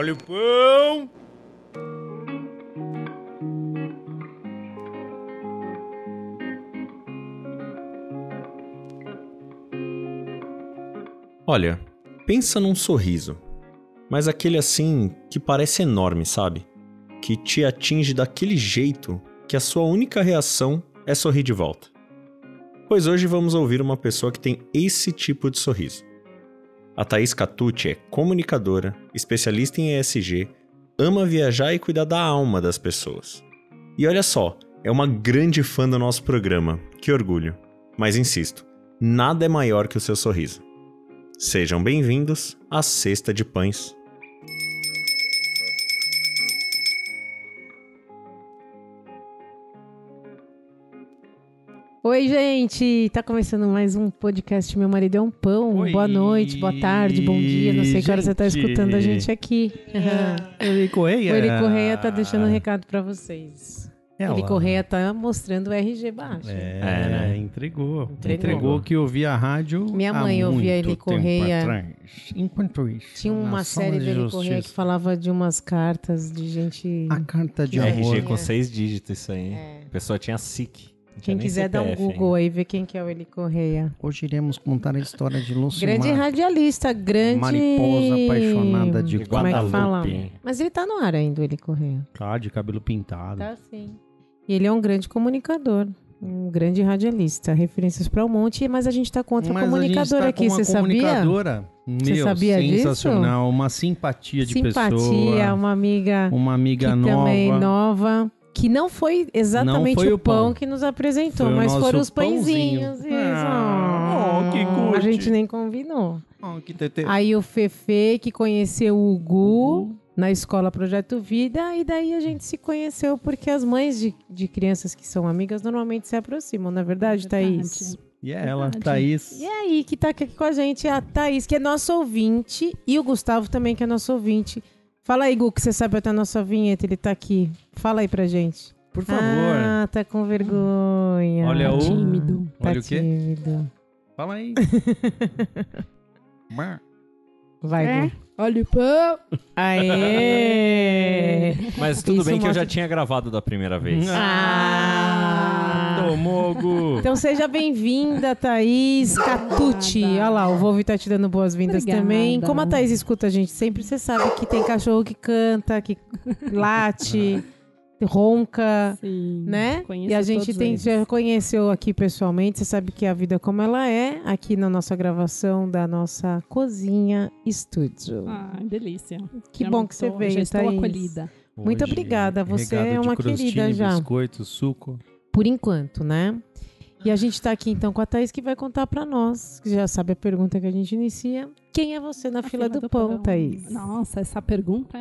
Olha o pão! Olha, pensa num sorriso. Mas aquele assim que parece enorme, sabe? Que te atinge daquele jeito que a sua única reação é sorrir de volta. Pois hoje vamos ouvir uma pessoa que tem esse tipo de sorriso. A Thaís Catucci é comunicadora, especialista em ESG, ama viajar e cuidar da alma das pessoas. E olha só, é uma grande fã do nosso programa, que orgulho. Mas insisto, nada é maior que o seu sorriso. Sejam bem-vindos à Cesta de Pães. Oi, gente! Tá começando mais um podcast Meu Marido é um Pão. Oi, Boa noite, boa tarde, bom dia. Não sei que hora você tá gente. escutando a gente aqui. Eli O Correia. Eli Correia tá deixando um recado pra vocês. Ela- Eli Correia tá mostrando o RG baixo. É, É, né? entregou. Entregou. entregou. que ouvia a rádio. Minha há mãe ouvia muito Eli Correia. Enquanto isso. Tinha uma série do de Eli Correia que falava de umas cartas de gente. A carta de É, amor. RG com seis dígitos, isso aí. É. A pessoa tinha SIC. Quem quiser dar um CPF Google ainda. aí, ver quem que é o Eli Correia. Hoje iremos contar a história de Lucimar. Grande radialista, grande. Mariposa apaixonada de Como é que fala? Mas ele tá no ar ainda, o Eli Correia. Tá, de cabelo pintado. Tá sim. E ele é um grande comunicador, um grande radialista, referências para um monte, mas a gente tá com outra Mas comunicadora tá aqui, você sabia? comunicadora, Você Meu, sabia disso? sensacional. Uma simpatia de Simpatia, pessoa. uma amiga Uma amiga que nova. também nova, que não foi exatamente Não foi o o pão, pão. que nos apresentou, Foi mas foram os pãozinho. pãezinhos. Isso. Ah, oh, que a cute. gente nem combinou. Oh, que tete- Aí o Fefe, que conheceu o Gu na escola Projeto Vida, e daí a gente se conheceu porque as mães de, de crianças que são amigas normalmente se aproximam, não é verdade, Thaís? E é ela, Verdade. Thaís. E aí, que tá aqui com a gente é a Thaís, que é nosso ouvinte, e o Gustavo também, que é nosso ouvinte. Fala aí, Gu, que você sabe até a nossa vinheta, ele tá aqui. Fala aí pra gente. Por favor. Ah, tá com vergonha. Olha o- Tímido. Tá Olha o quê? tímido. Fala aí. Vai, É? Gu. Olha o pão. Aê! Mas tudo Isso bem que eu já tinha gravado da primeira vez. Ah! Tomou, Gu. Então seja bem-vinda, Thaís Catucci. Olha lá, o Volvi tá te dando boas-vindas também. Como a Thaís escuta a gente sempre, você sabe que tem cachorro que canta, que late, ronca, Sim. né? E a gente tem, eles. já conheceu aqui pessoalmente, você sabe que a vida como ela é, aqui na nossa gravação da nossa cozinha estúdio. Ah, delícia. que Já bom que você veio, Já estou Thaís. acolhida. Muito Hoje, obrigada, você é uma crostini, querida já. biscoito, suco. Por enquanto, né? E a gente tá aqui então com a Thaís que vai contar pra nós, que já sabe a pergunta que a gente inicia. Quem é você na A fila, do, pão, Thaís? Nossa, essa pergunta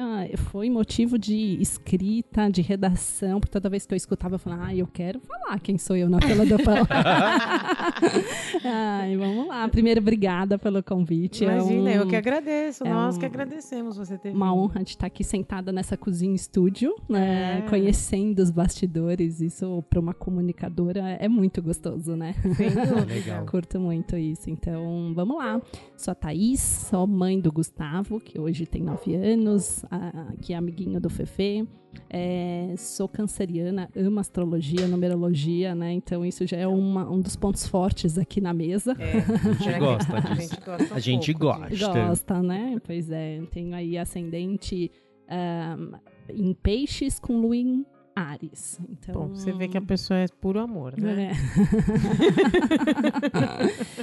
foi motivo de escrita, de redação, porque toda vez que eu escutava, eu falava, ah, eu quero falar quem sou eu na fila do pão. Ai, vamos lá. Primeiro, obrigada pelo convite. É Imagina, um- eu que agradeço. é nós um- que agradecemos você ter uma vindo. honra de estar aqui sentada nessa cozinha estúdio, né? É. Conhecendo os bastidores. Isso para uma comunicadora é muito gostoso, né? Dúvida. Legal. Curto muito isso. Então, vamos lá. Sou a Thaís, sou mãe do Gustavo, que hoje tem nove anos, a- que é amiguinho do Fefe. É, sou canceriana, amo astrologia, numerologia, né? Então, isso já é uma- um dos pontos fortes aqui na mesa. É, A gente gosta a disso. gente gosta. um A gente gosta. Gosta, né? Pois é, tenho aí ascendente ahn, em peixes com lua em Ares. Então, Bom, você vê que a pessoa é puro amor, né? É.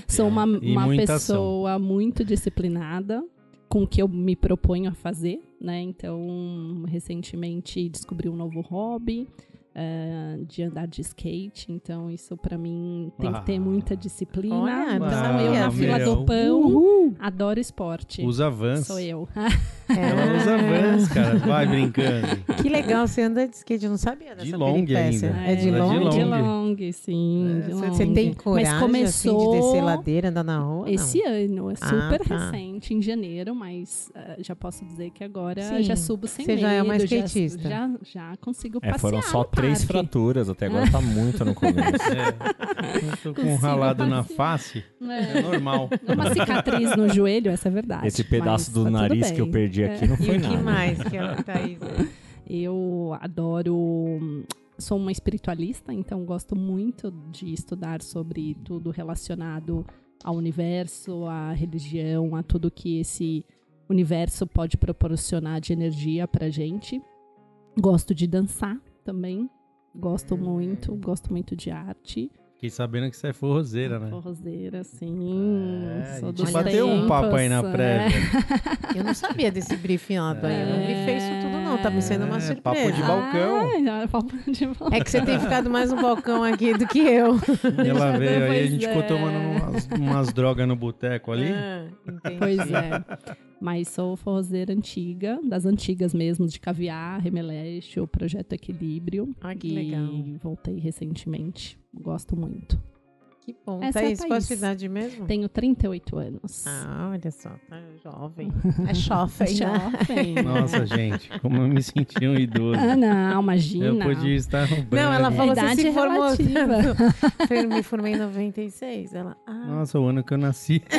Sou uma, E uma muita pessoa muito disciplinada com o que eu me proponho a fazer, né? Então, recentemente descobri um novo hobby. Eh, de andar de skate, então isso pra mim tem que ter Ah. muita disciplina. Olha, então não eu sabia. na fila Meu. do pão Uhul. adoro esporte. Usa Vans. Sou eu. Ela É. usa Vans, cara. Vai brincando. Que legal, você anda de skate, eu não sabia dessa De long peripécia. ainda. É de Ela é long? de De long. sim. É, de Você long. tem coragem Mas começou assim, de descer ladeira, andar na rua? Esse ano, é Ah, super tá. recente, em janeiro, mas ah, já posso dizer que agora Sim, já subo sem você medo. já é uma já- skatista. Já, já, consigo É, passear foram só no três fraturas, até agora tá muito no começo. É. Com um ralado na face. É É. normal. Uma cicatriz no joelho, essa é verdade. Esse pedaço do tá nariz que eu perdi aqui não E foi o que nada. mais que a Thaís... Eu adoro. Sou uma espiritualista, então gosto muito de estudar sobre tudo relacionado ao universo, à religião, a tudo que esse universo pode proporcionar de energia pra gente. Gosto de dançar também. Gosto muito, gosto muito de arte. Fiquei sabendo que você é forrozeira, né? Forrozeira, sim. É, sou a gente bateu um tempos, papo aí na é. prévia. Eu não sabia desse briefado aí. Eu não brifei isso tudo, não. Tá me sendo uma É, surpresa. papo de balcão. Ah, papo de balcão. É que você tem ficado mais no balcão aqui do que eu. E ela veio aí, a gente ficou é. tomando umas, umas drogas no boteco ali. Ah. Pois é. Mas sou forrozeira antiga, das antigas mesmo, de caviar, remeleixo, o Projeto Equilíbrio. Ai, que e legal. voltei recentemente. Gosto muito. Que bom. Essa é a Thaís, qual a Thaís. sua idade mesmo? Tenho 38 anos. Ah, olha só. Tá jovem. É jovem, né? Jovem. Nossa, gente, como eu me senti um idoso. Ah, não, imagina. Eu podia estar no banho. Não, ela falou você idade se é formou. Eu me formei em 96. Ela, ah, Nossa, o ano que eu nasci.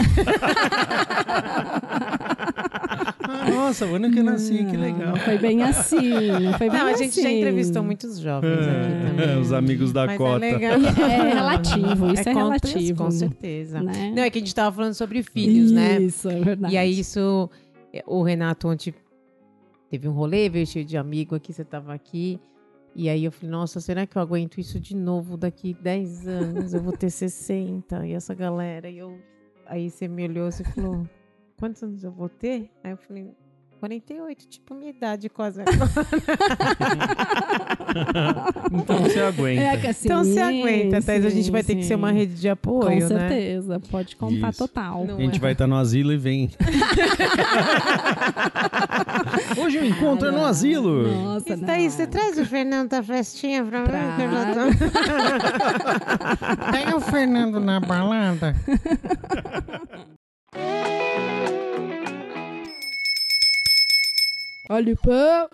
Nossa, o ano que eu nasci, que legal. Não foi bem assim. Não foi bem não, a assim. gente já entrevistou muitos jovens aqui também. É, Os amigos da Mas cota. É, legal. É relativo, isso é, com- relativo. Com certeza. Né? Não, é que a gente tava falando sobre filhos, né? Isso, é verdade. E aí isso, é, o Renato ontem teve um rolê, veio cheio de amigo aqui, você tava aqui. E aí eu falei, nossa, será que eu aguento isso de novo daqui 10 anos? Eu vou ter 60 e essa galera. E eu, aí você me olhou e falou, quantos anos eu vou ter? Aí eu falei, 48, tipo minha idade quase. Então você aguenta. É que assim, então você aguenta, Thais, a gente sim, vai ter que ser uma sim. rede de apoio, Com né? certeza, pode contar Isso. total. Não A gente é? vai estar no asilo e vem. Hoje o encontro é no asilo. Nossa, daí, não. você traz o Fernando da festinha pra mim? Eu já tô- Tem o Fernando na balada. Olha o pão.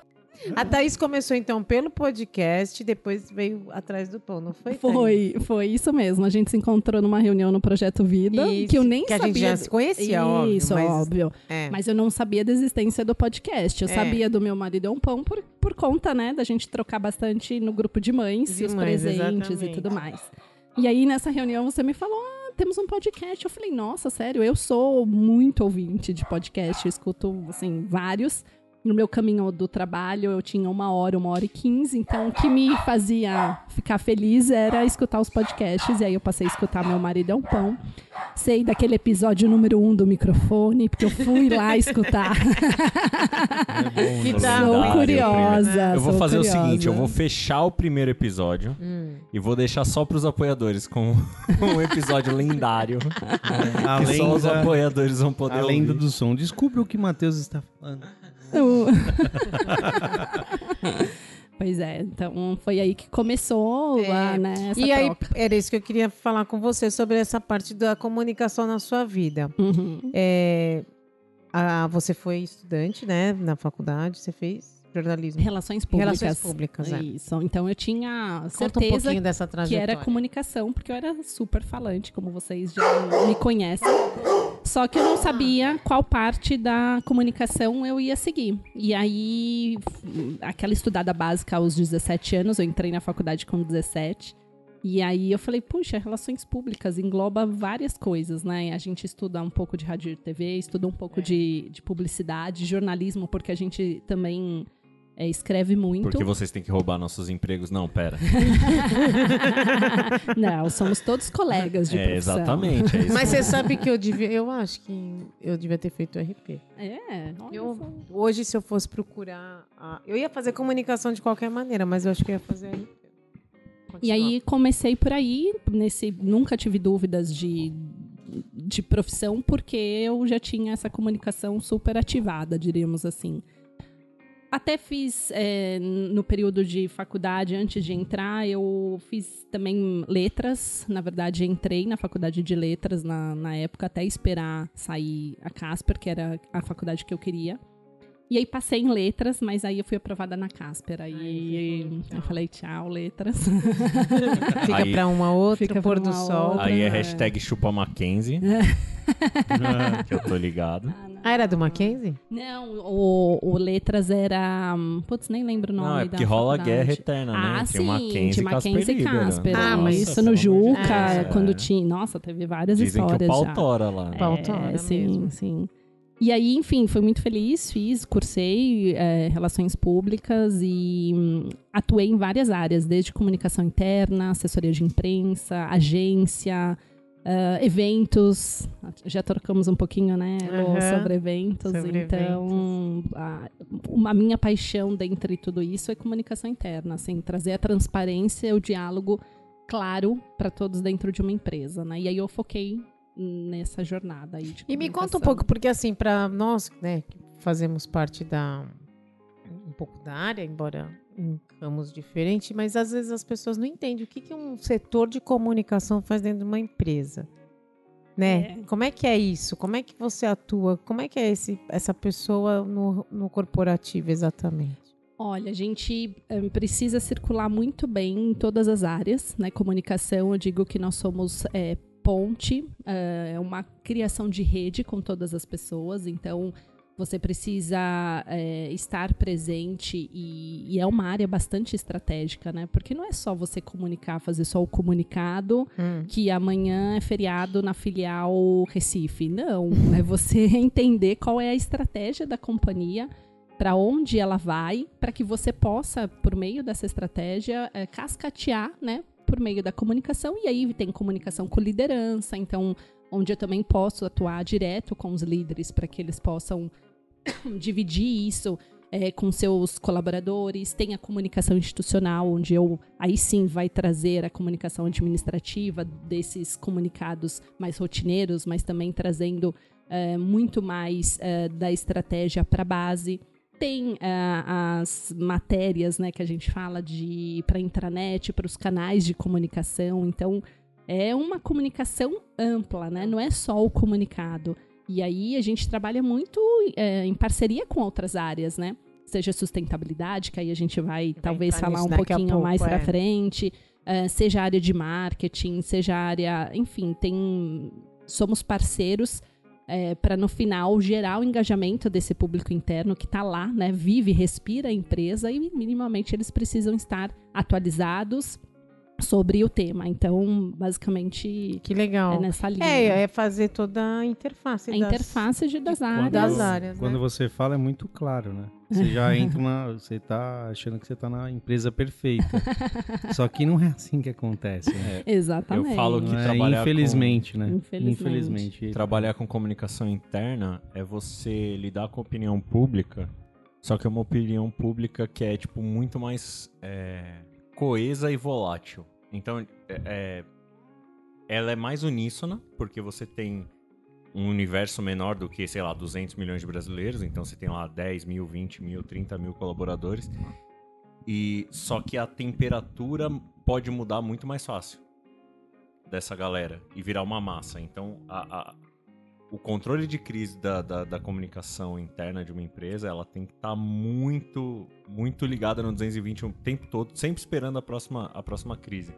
A Thaís começou então pelo podcast, depois veio atrás do pão, não foi? Thaís? Foi, foi isso mesmo. A gente se encontrou numa reunião no Projeto Vida, Isso, que eu nem que a sabia. gente já se conhecia, óbvio, Isso, óbvio. É. Mas eu não sabia da existência do podcast. Eu É. sabia do meu marido é um pão por, por conta, né, da gente trocar bastante no grupo de mães, De os mães, presentes exatamente. e tudo mais. E aí, nessa reunião, você me falou, ah, temos um podcast. Eu falei, nossa, sério, eu sou muito ouvinte de podcast, eu escuto, assim, vários. No meu caminho do trabalho, eu tinha uma hora, uma hora e quinze. Então, o que me fazia ficar feliz era escutar os podcasts. E aí, eu passei a escutar Meu Marido é um Pão. Sei daquele episódio número um do microfone, porque eu fui lá escutar. É bom, Que né? tá sou ruim. curiosa. Eu vou fazer curiosa. o seguinte, eu vou fechar o primeiro episódio Hum. e vou deixar só pros apoiadores com um episódio lendário. A que só os apoiadores vão poder a lenda ouvir. do som. Descubra o que Matheus está falando. Pois é, então foi aí que começou É, lá, né, E aí, troca. era isso que eu queria falar com você sobre essa parte da comunicação na sua vida. Uhum. É, a- você foi estudante, né, na faculdade, você fez jornalismo. Relações públicas. Relações públicas, é. Isso. Então eu tinha um certeza pouquinho dessa que era comunicação, porque eu era super falante, como vocês já me conhecem. Só que eu não sabia qual parte da comunicação eu ia seguir. E aí, aquela estudada básica aos 17 anos, eu entrei na faculdade com 17. E aí eu falei, puxa, relações públicas engloba várias coisas, né? A gente estuda um pouco de rádio e TV, estuda um pouco de, de publicidade, jornalismo, porque a gente também é, escreve muito. Porque vocês têm que roubar nossos empregos. Não, pera. Não, somos todos colegas de É, profissão. exatamente. É isso Mas você sabe que eu devia, eu acho que eu devia ter feito RP. É, Eu, hoje, se eu fosse procurar. a- eu ia fazer comunicação de qualquer maneira, mas eu acho que eu ia fazer RP. E aí comecei por aí, nesse nunca tive dúvidas de, de profissão, porque eu já tinha essa comunicação super ativada, diríamos assim. Até fiz é, no período de faculdade, antes de entrar, eu fiz também letras. Na verdade, entrei na faculdade de letras na, na época, até esperar sair a Casper, que era a faculdade que eu queria. E aí passei em letras, mas aí eu fui aprovada na Casper. Aí eu falei, tchau, letras. Fica Aí- pra uma outra, Fica pôr do uma sol. outra. Aí é É. hashtag chupa Mackenzie, que eu tô ligado. Ah. Ah, era do Mackenzie? Não, o, o Letras era. Putz, nem lembro o nome Não, é da porque rola a faculdade. guerra eterna, né? Ah, sim, Mackenzie de Mackenzie Casper e. Casper. Ah, mas isso no Juca, quando É. tinha. Nossa, teve várias Dizem que o histórias. pau já. tora lá. né? Pau tora É, sim, mesmo. sim. E aí, enfim, fui muito feliz, fiz, cursei é, relações públicas e hum, atuei em várias áreas, desde comunicação interna, assessoria de imprensa, agência, ah, eventos. Já trocamos um pouquinho, né, Aham. sobre eventos. Sobre então, A, uma minha paixão dentre tudo isso é comunicação interna, assim, trazer a transparência, o diálogo claro para todos dentro de uma empresa, né? E aí eu foquei nessa jornada aí de E me conta um pouco, porque assim, para nós, né, que fazemos parte da um pouco da área, embora em ramos diferentes, mas às vezes as pessoas não entendem o que, que um setor de comunicação faz dentro de uma empresa. Né? É. Como é que é isso? Como é que você atua? Como é que é esse, essa pessoa no, no corporativo exatamente? Olha, a gente eh, precisa circular muito bem em todas as áreas, né? Comunicação, eu digo que nós somos eh, ponte, eh, é uma criação de rede com todas as pessoas, então você precisa eh, estar presente e, e é uma área bastante estratégica, né? Porque não é só você comunicar, fazer só o comunicado que amanhã é feriado na filial Recife. Não, é você entender qual é a estratégia da companhia, para onde ela vai, para que você possa, por meio dessa estratégia, eh, cascatear, né, por meio da comunicação. E aí tem comunicação com liderança, então onde eu também posso atuar direto com os líderes para que eles possam dividir isso eh, com seus colaboradores. Tem a comunicação institucional, onde eu aí sim vai trazer a comunicação administrativa desses comunicados mais rotineiros, mas também trazendo eh, muito mais eh, da estratégia para a base. Tem ah, as matérias né, que a gente fala de para intranet, para os canais de comunicação. Então, é uma comunicação ampla, né? não é só o comunicado. E aí a gente trabalha muito eh, em parceria com outras áreas, né? Seja sustentabilidade, que aí a gente vai, talvez entrar falar um pouquinho pouco, mais para é. frente, eh, seja área de marketing, seja área, enfim, tem somos parceiros para no final gerar o engajamento desse público interno que está lá, né? Vive, respira a empresa e minimamente eles precisam estar atualizados sobre o tema. Então, basicamente, Que legal. é nessa linha. É, é fazer toda a interface. a das- interface de, das Quando- áreas. das áreas, Quando né? você fala é muito claro, né? Você já entra na. Você tá achando que você tá na empresa perfeita. Só que não é assim que acontece. Né? Exatamente. Eu falo que é, trabalhar infelizmente, né? Infelizmente. Infelizmente. Trabalhar com comunicação interna é você lidar com a opinião pública, só que é uma opinião pública que é, tipo, muito mais é, coesa e volátil. Então, é, é, ela é mais uníssona, porque você tem um universo menor do que, sei lá, 200 milhões de brasileiros, então você tem lá 10 mil, 20 mil, 30 mil colaboradores. E só que a temperatura pode mudar muito mais fácil dessa galera e virar uma massa. Então, a- a- o controle de crise da, da, da comunicação interna de uma empresa, ela tem que estar muito, muito ligada no 220 o tempo todo, sempre esperando a próxima, a próxima crise.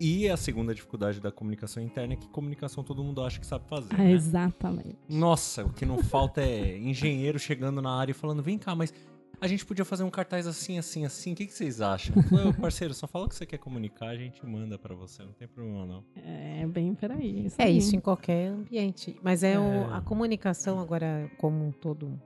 E a segunda dificuldade da comunicação interna é que comunicação todo mundo acha que sabe fazer. Ah, né? exatamente. Nossa, o que não falta é engenheiro chegando na área e falando: vem cá, mas a gente podia fazer um cartaz assim, assim, assim. O que, que vocês acham? Eu falei, "Ô, parceiro, só fala o que você quer comunicar, a gente manda pra você, não tem problema não. É bem por aí. É aí. isso em qualquer ambiente. Mas é, o- É. a comunicação agora como um todo.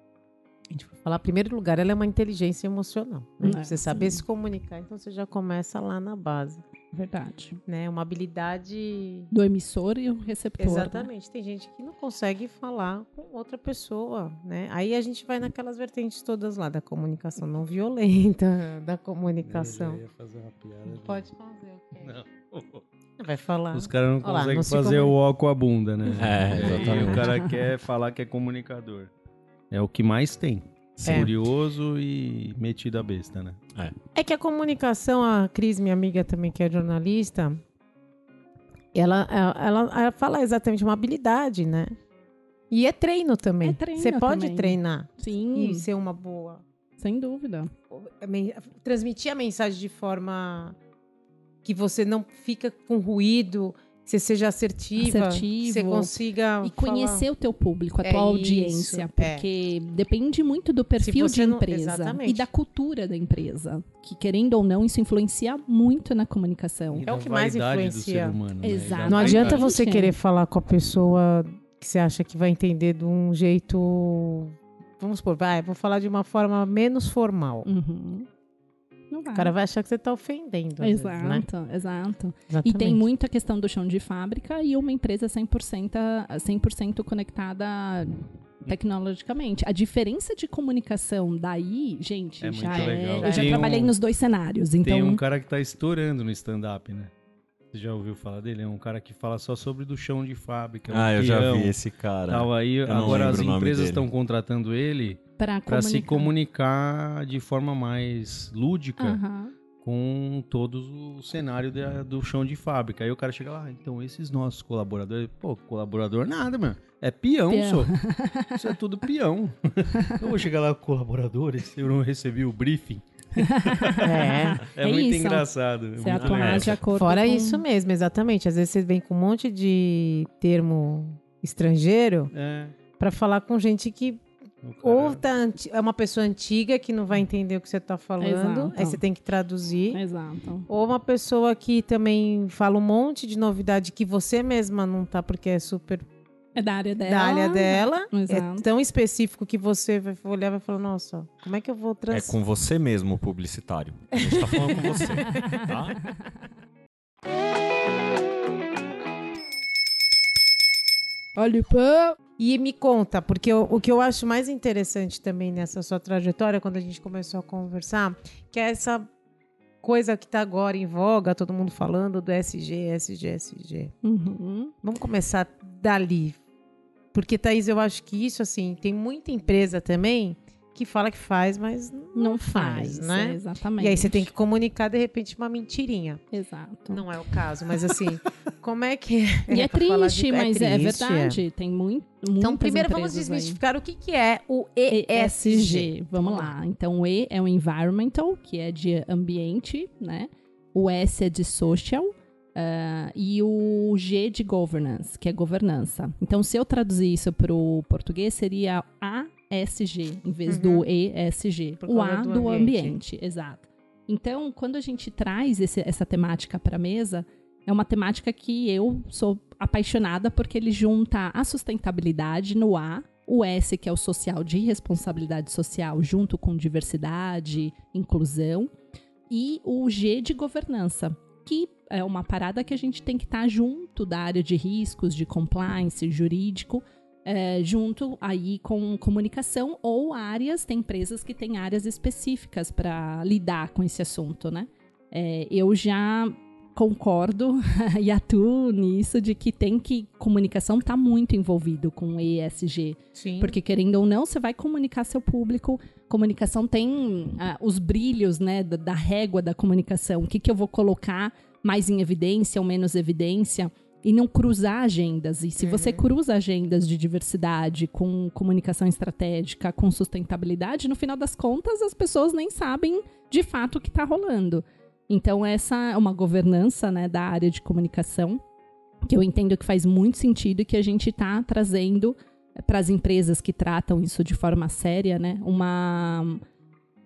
A gente vai falar, em primeiro lugar, ela é uma inteligência emocional. Né? É, você saber sim. se comunicar, então você já começa lá na base. Verdade. Né? Uma habilidade. Do emissor e o receptor. né? Exatamente. Tem gente que não consegue falar com outra pessoa, né? Aí a gente vai naquelas vertentes todas lá da comunicação não violenta, da comunicação. Eu ia fazer uma piada. Pode fazer, ok. Não. Vai falar. Os caras não conseguem não se fazer comunica. o ó com a bunda, né? É, E exatamente. o cara quer falar que é comunicador. É o que mais tem. É. Curioso e metido a besta, né? É que a comunicação, a Cris, minha amiga também, que é jornalista, ela, ela, ela fala exatamente uma habilidade, né? E é treino também. É treino Você pode também. treinar Sim, e ser uma boa. sem dúvida. Transmitir a mensagem de forma que você não fica com ruído você seja assertiva, Assertivo. você consiga E falar. conhecer o teu público, a É tua isso, audiência, é. porque depende muito do perfil de não- empresa exatamente. e da cultura da empresa, que querendo ou não, isso influencia muito na comunicação. E É o que mais influencia. Humano, né? Exato. Não adianta você É. querer falar com a pessoa que você acha que vai entender de um jeito. Vamos supor, vai, vou falar de uma forma menos formal. Uhum. Não vai. O cara vai achar que você tá ofendendo. às vezes, Exato, né? exato. E Exatamente. tem muita questão do chão de fábrica e uma empresa 100%, a- 100 conectada tecnologicamente. A diferença de comunicação daí, gente, É já muito é. legal. Eu já Tem trabalhei um- nos dois cenários, então. Tem um cara que tá estourando no stand-up, né? Você já ouviu falar dele? É um cara que fala só sobre do chão de fábrica. Ah, um eu já vi esse cara. Tal, aí Eu agora as empresas estão contratando ele Pra, para se comunicar. de forma mais lúdica Aham. com todos o cenário da- do chão de fábrica. Aí o cara chega lá, "Ah, então esses nossos colaboradores, pô, colaborador nada, mano. É peão, Peão. só. Isso é tudo peão. eu vou chegar lá com colaboradores, eu não recebi o briefing. É. É, É muito isso. engraçado. é Você muito atuar de acordo Fora com... isso mesmo, exatamente. Às vezes você vem com um monte de termo estrangeiro É, pra falar com gente que ou tá anti- é uma pessoa antiga que não vai entender o que você tá falando, Exato. aí você tem que traduzir. Exato. Ou uma pessoa que também fala um monte de novidade que você mesma não tá, porque é super É da área dela. da área dela. É Exato. tão específico que você vai olhar e vai falar, nossa, como é que eu vou É trans... com você mesmo, publicitário. A gente tá falando com você, tá? Olha o pão. E me conta, porque o, o que eu acho mais interessante também nessa sua trajetória, quando a gente começou a conversar, que é essa coisa que tá agora em voga, todo mundo falando do SG, SG, SG. Uhum. Vamos começar dali. Porque, Thaís, eu acho que isso, assim, tem muita empresa também que fala que faz, mas não, Não faz, faz, né? é, exatamente. E aí você tem que comunicar, de repente, uma mentirinha. Exato. Não é o caso, mas assim, como é que... E é falar triste, de- mas é, triste, verdade. Tem muito. Então, primeiro vamos desmistificar o que, que é o ESG. ESG. Vamos lá. Então, o E é o environmental, que é de ambiente, né? O S é de social. Ah, e o G de governance, que é governança. Então, se eu traduzir isso para o português, seria ASG, em vez do ESG. Por O A do do, ambiente. ambiente. exato. Então, quando a gente traz esse- essa temática para a mesa, é uma temática que eu sou apaixonada porque ele junta a sustentabilidade no A, o S, que é o social de responsabilidade social, junto com diversidade, inclusão, e o G de governança, que é uma parada que a gente tem que estar junto da área de riscos, de compliance, jurídico, é, junto aí com comunicação ou áreas, tem empresas que têm áreas específicas para lidar com esse assunto, né? É, eu já concordo e atuo nisso de que tem que comunicação está muito envolvido com ESG, Sim. porque querendo ou não, você vai comunicar seu público. Comunicação tem ah, os brilhos, né, da, da régua da comunicação. O que, que eu vou colocar mais em evidência ou menos evidência? E não cruzar agendas. E se você cruza agendas de diversidade com comunicação estratégica, com sustentabilidade, no final das contas, as pessoas nem sabem de fato o que está rolando. Então, essa é uma governança né, da área de comunicação que eu entendo que faz muito sentido e que a gente está trazendo para as empresas que tratam isso de forma séria, né? Uma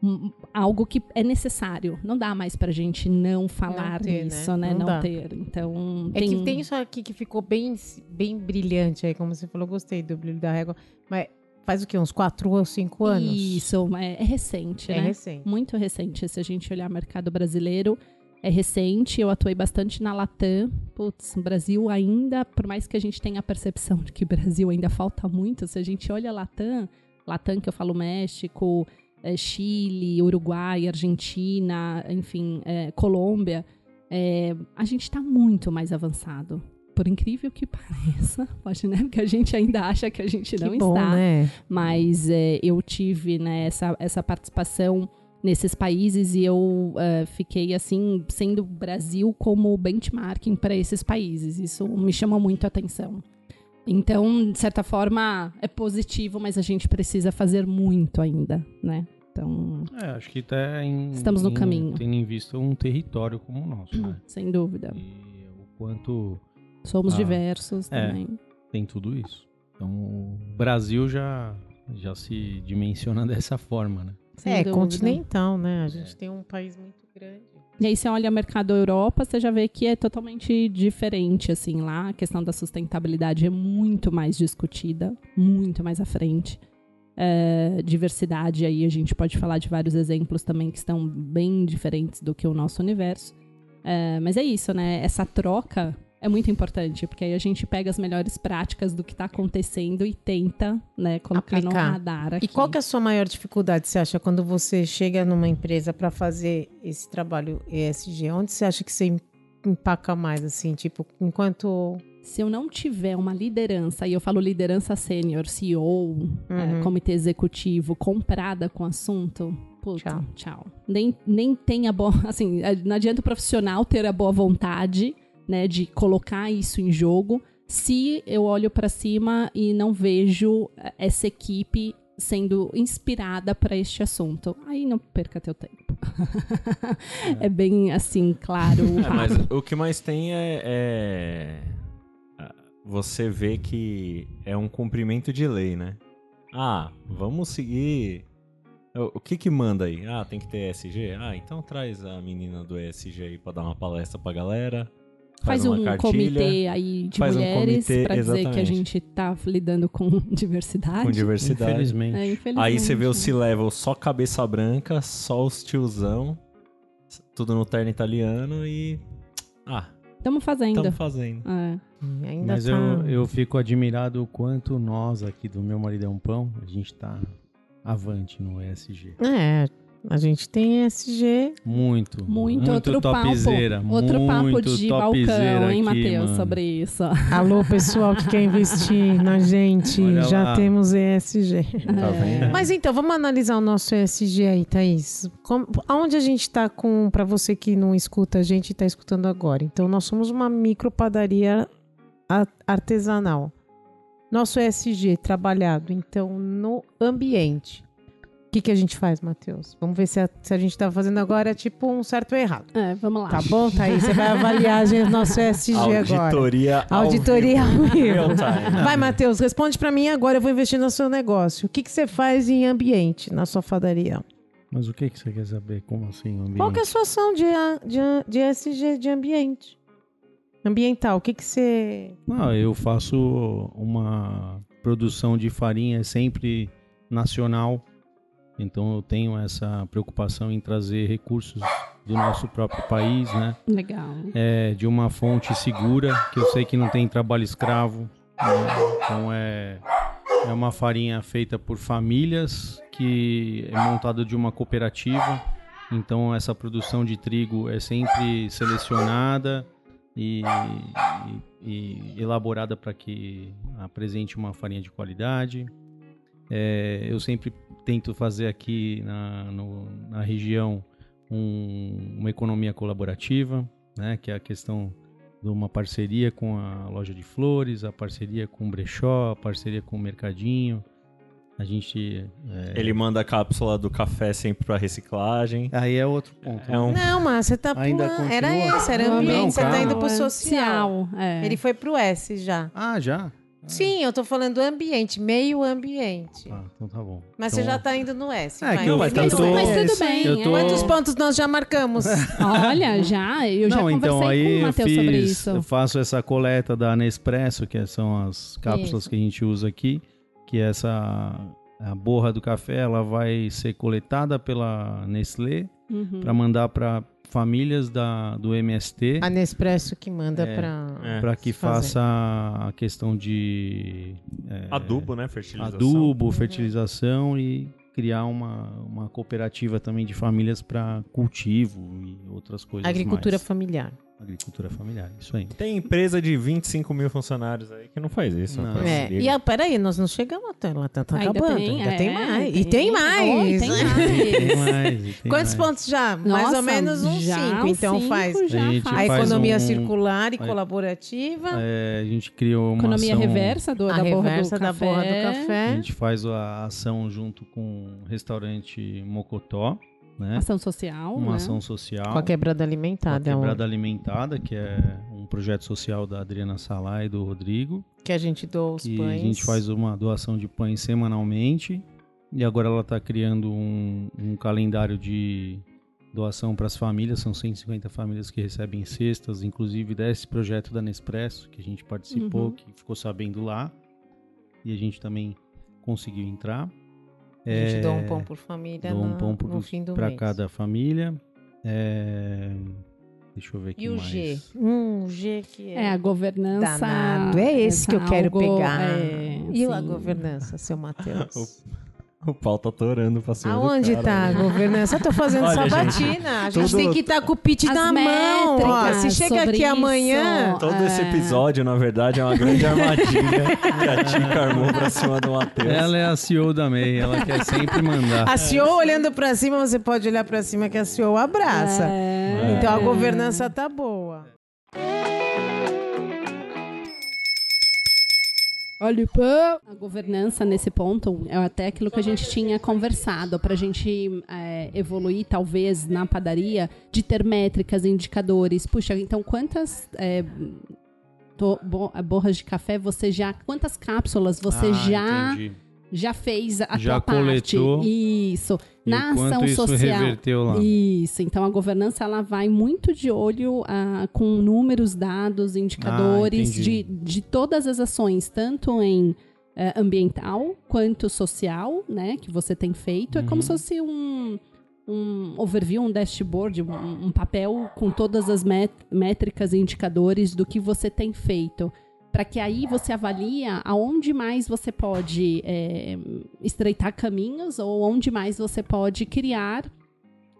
um- algo que é necessário. Não dá mais para a gente não falar ter, né? nisso, né? Não Não, dá. ter. Então É que tem isso aqui que ficou bem, bem brilhante aí, como você falou, gostei do brilho da régua. Mas faz o quê? Uns quatro ou cinco anos? Isso, é, é recente, É né? recente. Muito recente. Se a gente olhar o mercado brasileiro, é recente. Eu atuei bastante na Latam. Putz, o Brasil ainda, por mais que a gente tenha a percepção de que o Brasil ainda falta muito, se a gente olha a Latam, Latam que eu falo México, eh, Chile, Uruguai, Argentina, enfim, eh, Colômbia, eh, a gente está muito mais avançado. Por incrível que pareça, pode, né? Porque a gente ainda acha que a gente não que bom, está né? mas é, eu tive né, essa, essa participação nesses países e eu é, fiquei assim sendo o Brasil como benchmarking para esses países. Isso me chama muito a atenção. Então, de certa forma, é positivo, mas a gente precisa fazer muito ainda, né? Então, É, acho que tá em, Estamos no em- caminho. Tendo em vista um território como o nosso, né? sem dúvida. E o quanto Somos Ah. diversos É. também. Tem tudo isso. Então o Brasil já, já se dimensiona dessa forma, né? Sem é, dúvida. continental, né? A gente tem um país muito grande. E aí você olha o mercado Europa, você já vê que é totalmente diferente, assim, lá a questão da sustentabilidade é muito mais discutida, muito mais à frente. É, diversidade, aí a gente pode falar de vários exemplos também que estão bem diferentes do que o nosso universo. É, mas é isso, né? Essa troca é muito importante, porque aí a gente pega as melhores práticas do que está acontecendo e tenta, né, colocar Aplicar. no radar aqui. E qual que é a sua maior dificuldade, você acha, quando você chega numa empresa para fazer esse trabalho ESG? Onde você acha que você em- empaca mais, assim, tipo, enquanto... Se eu não tiver uma liderança, e eu falo liderança sênior, CEO, é, Uhum. comitê executivo, comprada com o assunto, Tchau. tchau. Nem, nem tem a boa. Assim, é, não adianta o profissional ter a boa vontade, né, de colocar isso em jogo, se eu olho para cima e não vejo eh, essa equipe sendo inspirada para este assunto. Aí não perca teu tempo. é bem assim, claro. o É, mas o que mais tem é, é- Você vê que é um cumprimento de lei, né? Ah, vamos seguir. O o que que manda aí? Ah, tem que ter ESG? Ah, então traz a menina do ESG aí pra dar uma palestra pra galera. Faz, uma um cartilha comitê aí de faz um mulheres comitê, pra dizer que a gente tá lidando com diversidade. com diversidade. Infelizmente. É, infelizmente. Aí você vê o né? C-Level só cabeça branca, só os tiozão, tudo no terno italiano e. Ah, Estamos fazendo. estamos fazendo. É. Ainda Mas tá... eu, eu fico admirado o quanto nós aqui do Meu Marido é um Pão, a gente tá avante no ESG. É, a gente tem ESG... Muito. Muito, outro topzera, papo. Outro papo muito de balcão, hein, Matheus, sobre isso. Alô, pessoal que quer investir na gente, Olha já lá. temos ESG. Tá vendo? Mas então, vamos analisar o nosso ESG aí, Thaís. Como, aonde a gente está com, para você que não escuta a gente está escutando agora? Então, nós somos uma micro padaria artesanal. Nosso ESG trabalhado, então, no ambiente. O que, que a gente faz, Matheus? Vamos ver se a, se a gente está fazendo agora tipo um certo ou errado. É, vamos lá. Tá bom, Thaís? Você vai avaliar a gente, nosso ESG agora. Auditoria. ao Auditoria ao vivo. Vai, Matheus, responde pra mim agora. Eu vou investir no seu negócio. O que, que você faz em ambiente, na sua padaria? Mas o que, que você quer saber? Como assim? o ambiente? Qual que é a sua ação de, de, de ESG de ambiente? Ambiental, o que, que você. Não, eu faço uma produção de farinha sempre nacional. Então eu tenho essa preocupação em trazer recursos do nosso próprio país, né? Legal. É, de uma fonte segura, que eu sei que não tem trabalho escravo. né? Então é, é uma farinha feita por famílias que é montada de uma cooperativa. Então essa produção de trigo é sempre selecionada e, e- e elaborada para que apresente uma farinha de qualidade. É, eu sempre tento fazer aqui na, no- na região um- uma economia colaborativa, né, que é a questão de uma parceria com a loja de flores, a parceria com o brechó, a parceria com o mercadinho. A gente é, Ele manda a cápsula do café sempre pra reciclagem. aí é outro ponto. É um Não, mas você tá Ainda pulando. Era esse, era ambiente. não, você tá indo pro social. é. Ele foi pro S já. Ah, já? Sim, eu tô falando do ambiente, meio ambiente. Ah, então tá bom. Mas Então- você já tá indo no S. É, vai. que eu- Mas eu tudo tô- bem. Mas tudo bem. Eu tô- é. Quantos pontos nós já marcamos? Olha, já. Eu já Não, conversei então com aí o eu Matheus sobre isso. eu faço essa coleta da Nespresso, que são as cápsulas Isso. que a gente usa aqui, que essa a borra do café, ela vai ser coletada pela Nestlé Uhum. para mandar para famílias da, do MST A Nespresso que manda É, pra. é. para que faça a questão de é, Adubo, né? Fertilização. adubo, fertilização e criar uma, uma cooperativa também de famílias para cultivo e outras coisas Agricultura mais. familiar. Agricultura familiar, isso aí. Tem empresa de 25 mil funcionários aí que não faz isso. Não. rapaz. É, e a, peraí, nós não chegamos até lá, tá, tá Ainda acabando. tem, ainda é, tem mais. tem. E tem mais. Tem mais. Tem mais, tem Quantos mais. pontos já? Mais Nossa, ou menos uns já cinco. uns Então cinco faz já A a faz economia um- circular e é. colaborativa, É, a gente criou uma Economia ação, reversa do, a da borra reversa do da café. borra do A café. gente faz a ação junto com o restaurante Mocotó, né? Ação social, Uma né? ação social. Com a quebrada com a alimentada. é um- quebrada alimentada, que é um um projeto social da Adriana Salá e do Rodrigo, Que a gente doa os que pães. a gente faz uma doação de pães semanalmente. E agora ela está criando um, um calendário de doação para as famílias. São 150 famílias que recebem cestas, inclusive desse projeto da Nespresso, que a gente participou, Uhum. que ficou sabendo lá. E a gente também conseguiu entrar. A gente É, doa um pão por família Doa um pão no fim do para mês. cada família. É, Deixa eu ver aqui E o mais. G? Hum, o G que é... É, a governança. Danado. É esse que eu quero algo, pegar. é, E a assim, governança, seu Matheus? O pau tá torando pra cima do Aonde cara, tá a né? governança? Eu tô fazendo Olha, sabatina. a gente tem que estar com o pitch As na mão. Ó, se chega aqui amanhã... isso. Todo esse É. episódio, na verdade, é uma grande armadilha que a Tica armou pra cima do Matheus. Ela é a CEO da MEI, ela quer sempre mandar. A CEO olhando pra cima, você pode olhar pra cima que a CEO abraça. É. Então a governança tá boa. Olha o pão. A governança nesse ponto é até aquilo que a gente tinha conversado para a gente é, evoluir, talvez, na padaria, de ter métricas, indicadores. Puxa, então quantas é, to- bo- borras de café você já. Quantas cápsulas você Ah, já, entendi. Já fez a Já tua coletou. parte? Isso. Na ação isso social. reverteu lá. Isso, então a governança ela vai muito de olho ah, com números, dados, indicadores Ah, de, de todas as ações, tanto em eh, ambiental quanto social, né, que você tem feito. É como Uhum. se fosse um, um overview, um dashboard, um, um papel com todas as métricas e indicadores do que você tem feito. Para que aí você avalia aonde mais você pode eh, estreitar caminhos ou onde mais você pode criar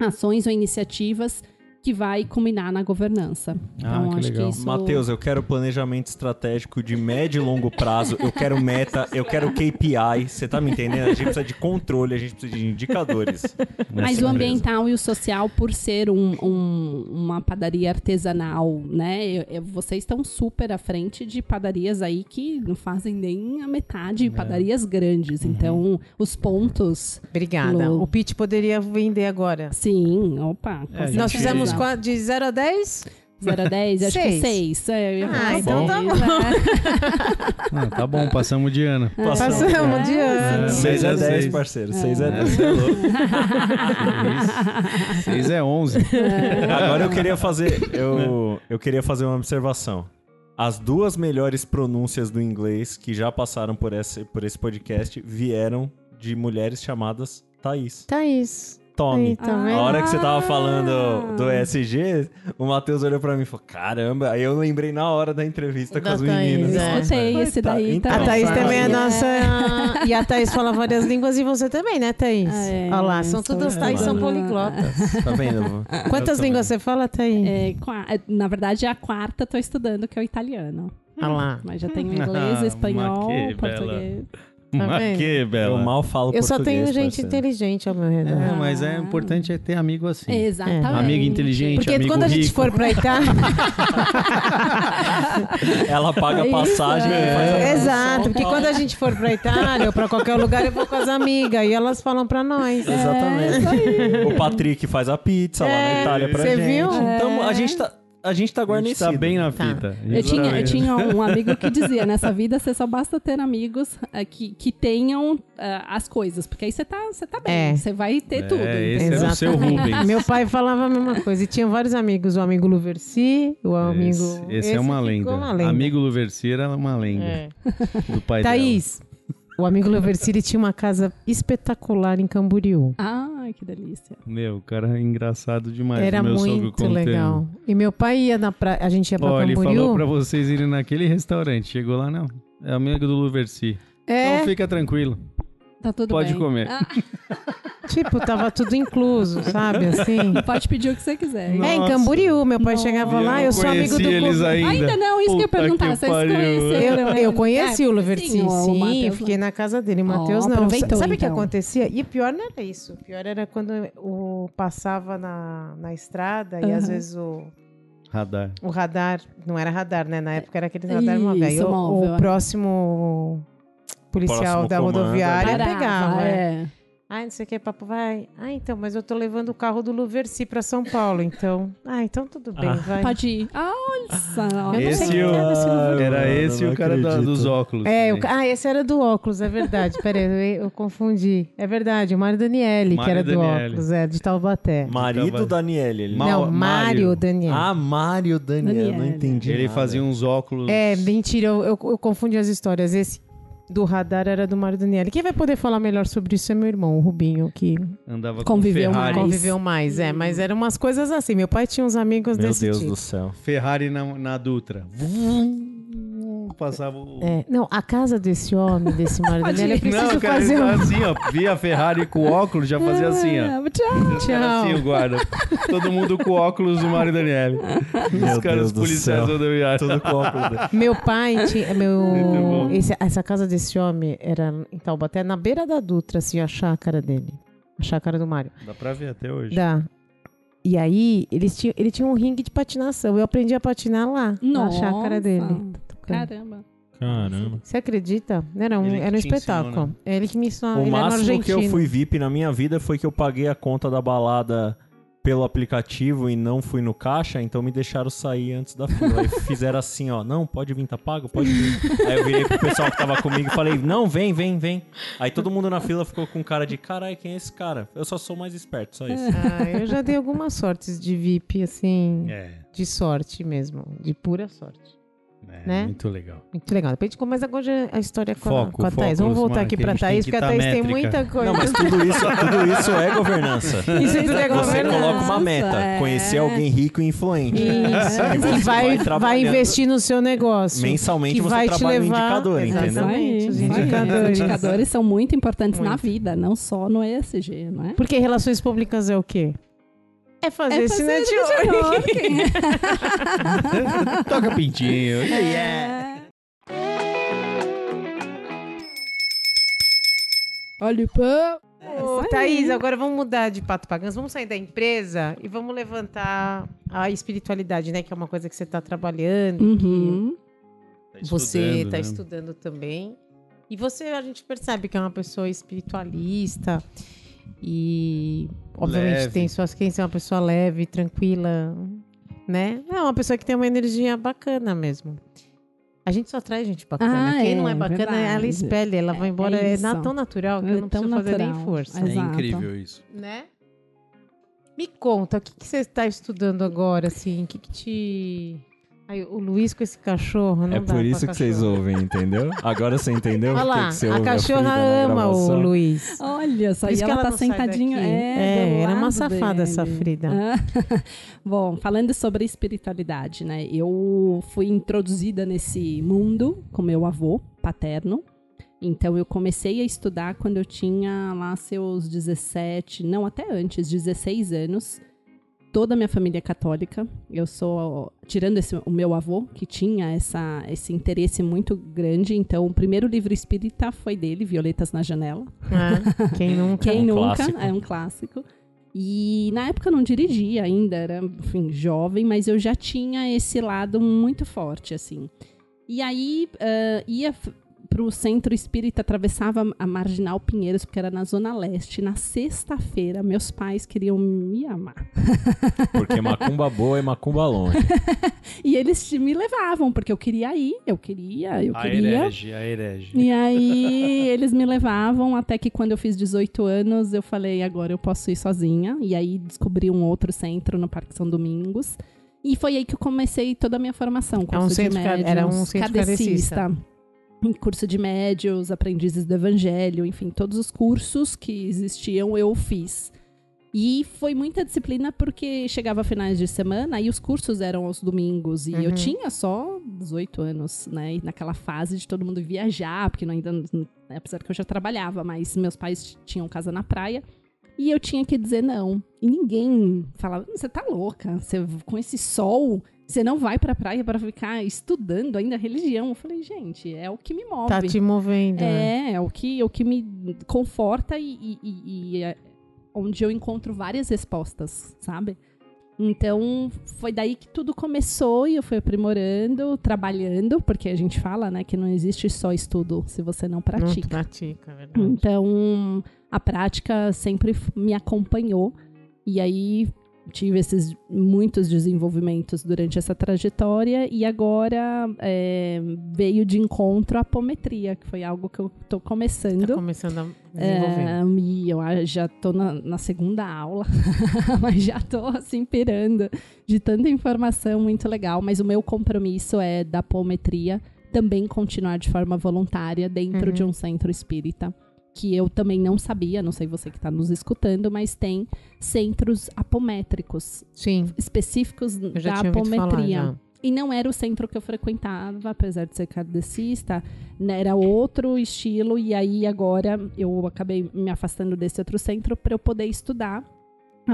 ações ou iniciativas que vai culminar na governança. Ah, então, que acho legal. que isso... Matheus, eu quero planejamento estratégico de médio e longo prazo, eu quero meta, eu quero KPI, você tá me entendendo? A gente precisa de controle, a gente precisa de indicadores. Mas o ambiental e o social, por ser um- um- uma padaria artesanal, né? eu- eu- vocês estão super à frente de padarias aí que não fazem nem a metade, padarias grandes. Então, os pontos, Obrigada. Lu. O pitch poderia vender agora. sim, opa. É, Nós fizemos qua- de 0 a 10? 0 a 10, acho que Seis. 6. É, Ah, então tá seis, né? Ah, tá bom, passamos de ano. Passamos de ano. É, 6 é seis 10, seis. parceiro. 6 é 10. Essa é louco. Seis- Seis é 11. Agora eu queria fazer. Eu, eu queria fazer uma observação. As duas melhores pronúncias do inglês que já passaram por esse, por esse podcast vieram de mulheres chamadas Thaís. Thaís. Tommy. Aí, tá A hora que você tava falando do ESG, o Matheus olhou pra mim e falou: Caramba, aí eu lembrei na hora da entrevista Da com as Thaís, meninas. é. Escutei esse Tá, daí então. A também. Thaís também é É. nossa. E a Thaís fala várias línguas e você também, né, Thaís? É, Olha lá, são todas Thaís, são poliglotas. Tá vendo? Quantas línguas você fala, Thaís? É, é, na verdade, é a quarta tô estudando, que é o italiano. Olha lá. Mas já tenho inglês, espanhol, Mas que português. Tá Mas vendo? que Eu bela. mal falo Eu só tenho gente parceiro. inteligente ao meu redor. É, mas é importante é ter amigo assim. Exatamente. Amigo inteligente, Porque amigo quando a gente rico. for pra Itália. Ela paga É a passagem e a Exato, porque quando a gente for pra Itália ou pra qualquer lugar, eu vou com as amigas e elas falam pra nós. Exatamente. o Patrick faz a pizza lá na É, Itália pra você gente. viu? Então a gente tá, a gente tá A gente guarnecido. tá bem na Tá. fita. Eu tinha, eu tinha um amigo que dizia, nessa vida você só basta ter amigos eh, que, que tenham eh, as coisas, porque aí você tá, você tá bem, É. você vai ter É, tudo. esse era o seu Exatamente. Rubens. Meu pai falava a mesma coisa. E tinha vários amigos. O amigo Luversi, o amigo. Esse, esse é uma lenda. uma lenda. Amigo Luversira é uma lenda É. do pai Thaís, o amigo Luversi ele tinha uma casa espetacular em Camboriú. Ai, que delícia. Meu, o cara é engraçado demais. Era muito legal. E meu pai ia na praia. A gente ia pra ele Camboriú. falou pra vocês irem naquele restaurante. Chegou lá, não. É amigo do Luversi. É, Então fica tranquilo. Tá tudo Pode bem. comer. Ah, tipo, tava tudo incluso, sabe? Assim. pode pedir o que você quiser. Nossa. É, em Camboriú. Meu pai Nossa. chegava lá, eu não sou amigo do eles ainda. Ainda não, isso que eu ia Puta perguntar. que Vocês conheceram? Eu, eu conheci É, o Luversi, sim, sim, o eu fiquei na casa dele. O Matheus não. aproveitou, Sabe o que então. acontecia? E o pior não era isso. O pior era quando o passava na, na estrada e às vezes o, Radar. o radar, não era radar, né? Na época era aquele radar móvel. Isso, o, móvel, o é. próximo policial Próximo da comando rodoviária Parava, pegava. é. é. Ah, não sei o que, papo, vai. Ah, então, mas eu tô levando o carro do Luversi pra São Paulo, então. Ah, então tudo bem, Ah. vai. Pode ir. Ah, olha só. Eu não Esse o- era. Era esse não o cara da- dos óculos. É, o, ah, esse era do óculos, é verdade. Peraí, eu, eu confundi. É verdade, o Mário Daniele, que Mário era do Daniele. óculos, é, de Taubaté. Marido Daniele. Ele... Não, Mário. Mário Daniele. Ah, Mário Daniele. Não Daniele. entendi. Ele nada. fazia uns óculos. É, mentira, eu, eu, eu confundi as histórias. Esse do radar era do Mário Daniele. Quem vai poder falar melhor sobre isso é meu irmão, o Rubinho, que Andava Conviveu com Ferrari. mais. conviveu mais. É, mas eram umas coisas assim. Meu pai tinha uns amigos Meu desse Deus tipo. do céu. Ferrari na, na Dutra. Passava o. É, não, a casa desse homem, desse Mário Daniele, eu preciso Não, cara, fazer um... assim, ó. Via a Ferrari com óculos, já fazia assim, ó. Ah, Tchau. Era assim o guarda. Todo mundo com óculos do Mário Daniele. Meu Os caras Deus do policiais rodoviários. Tudo com óculos. dele. Meu pai tinha. Meu, Muito bom. esse- essa casa desse homem era em Taubaté, na beira da Dutra, assim, a chácara dele. A chácara do Mário. Dá pra ver até hoje. Dá. E aí, eles tinham, ele tinha um ringue de patinação. Eu aprendi a patinar lá, na Nossa. chácara dele. Caramba. Caramba. Você acredita? Era um, era um espetáculo. ensinou, né? É ele que me ensinou. O ele era máximo que eu fui VIP na minha vida foi que eu paguei a conta da balada pelo aplicativo e não fui no caixa, então me deixaram sair antes da fila. Aí fizeram assim, ó, não, pode vir, tá pago? Pode vir. Aí eu virei pro pessoal que tava comigo e falei, não, vem, vem, vem. Aí todo mundo na fila ficou com cara de, caralho, quem é esse cara? Eu só sou mais esperto, só isso. Ah, eu já dei algumas sortes de VIP, assim, É, de sorte mesmo, de pura sorte. É Né? muito legal. Muito legal. Depois a gente começa agora a história com, a, Foco, com a Thaís. Vamos foco, voltar aqui que a tem Thaís, que porque a dar Thaís tem métrica. muita coisa. Não, mas tudo isso, tudo isso é governança. Isso tudo é Você governança. coloca uma meta, é. conhecer alguém rico e influente. Isso. E você E vai, vai, trabalhando. investir no seu negócio. Mensalmente que você vai te trabalha no levar- indicador, Exatamente. entendeu? Exatamente, os indicadores. Os indicadores são muito importantes na Muito. vida, não só no ESG, não é? Porque relações públicas é o quê? É fazer, É esse fazer networking. networking. Toca pintinho. É. Olha o pão. É Ô. Thaís, agora vamos mudar de pato pagãs, vamos sair da empresa e vamos levantar a espiritualidade, né? Que é uma coisa que você está trabalhando, Uhum. que você está né? estudando também. E você, a gente percebe que é uma pessoa espiritualista e, obviamente, Leve. tem suas crenças, é uma pessoa leve, tranquila, né? É uma pessoa que tem uma energia bacana mesmo. A gente só traz gente bacana. Ah, Quem não é, é bacana, verdade. ela espelha, ela vai embora. é É, tão natural que É eu não preciso fazer nem natural. força. É É Exato. incrível isso. né? Me conta, o que, que você está estudando agora, assim? O que, que te. Ai, o Luiz com esse cachorro, não É dá por isso que vocês cachorro. ouvem, entendeu? Agora você entendeu Olha lá, que que você a ouve cachorra Frida na ama o? Luiz. Olha só, isso e que ela, ela tá sentadinha. É, É, era uma safada essa dele. Frida. Ah, Bom, falando sobre espiritualidade, né? Eu fui introduzida nesse mundo com meu avô paterno. Então eu comecei a estudar quando eu tinha lá seus 17, não, até antes, 16 anos. Toda a minha família é católica. Eu sou, tirando esse, o meu avô, que tinha essa, esse interesse muito grande. Então, o primeiro livro espírita foi dele, Violetas na Janela. Ah, quem nunca? Quem Um nunca? clássico. É um clássico. E na época eu não dirigia ainda, era, enfim, jovem, mas eu já tinha esse lado muito forte, assim. E aí ah, ia f- pro centro espírita, atravessava a Marginal Pinheiros, porque era na Zona Leste. Na sexta-feira, meus pais queriam me amar. Porque macumba boa é macumba longe. E eles me levavam, porque eu queria ir, eu queria, eu A queria. herege, a herege. E aí eles me levavam até que quando eu fiz 18 anos, eu falei, agora eu posso ir sozinha. E aí descobri um outro centro no Parque São Domingos. E foi aí que eu comecei toda a minha formação. É um centro médiums, era um centro kardecista. Em curso de médios, aprendizes do evangelho, enfim, todos os cursos que existiam eu fiz. E foi muita disciplina porque chegava finais de semana e os cursos eram aos domingos. E eu Uhum. tinha só 18 anos, né? E naquela fase de todo mundo viajar, porque não ainda. Apesar que eu já trabalhava, mas meus pais tinham casa na praia. E eu tinha que dizer não. E ninguém falava, você tá louca? Você, com esse sol, você não vai pra praia para ficar estudando ainda religião. Eu falei, gente, é o que me move. Tá te movendo. né? É, é o que, o que me conforta e, e- e- é onde eu encontro várias respostas, sabe? Então, foi daí que tudo começou e eu fui aprimorando, trabalhando, porque a gente fala, né, que não existe só estudo se você não pratica. Não pratica, é verdade. Então, a prática sempre me acompanhou. E aí tive esses muitos desenvolvimentos durante essa trajetória e agora é, veio de encontro a apometria, que foi algo que eu tô começando. Tá começando a desenvolver. É, e eu já tô na, na segunda aula, mas já tô assim pirando de tanta informação muito legal. Mas o meu compromisso é da apometria também continuar de forma voluntária dentro Uhum. de um centro espírita. Que eu também não sabia, não sei você que está nos escutando, mas tem centros apométricos Sim, específicos da falar. apometria. E não era o centro que eu frequentava, apesar de ser kardecista, né, era outro estilo. E aí agora eu acabei me afastando desse outro centro para eu poder estudar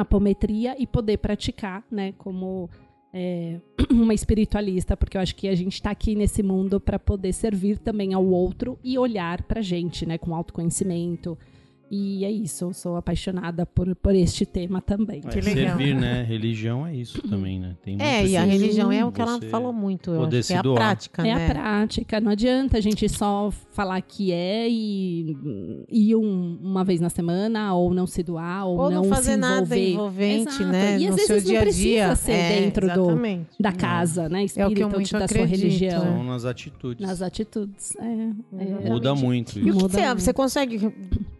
apometria e poder praticar, né, como é, uma espiritualista, porque eu acho que a gente está aqui nesse mundo para poder servir também ao outro e olhar para gente, né, com autoconhecimento. E é isso, eu sou apaixonada por, por este tema também. Que É, legal. Servir, né? Religião é isso também, né? Tem É, e a religião é o que ela falou muito. Eu acho que é a doar. prática, É né? a prática, não adianta a gente só falar que é e ir um- uma vez na semana, ou não se doar, ou, Ou não, se fazer nada envolver. envolvente, Exato. né? E às no vezes seu não dia a precisa dia. ser É, dentro do- exatamente. Da casa, né? É o que eu Espírita, ou muito da sua acredito, religião. São nas atitudes. Nas atitudes. É, é, Muda muito E o que que você, você consegue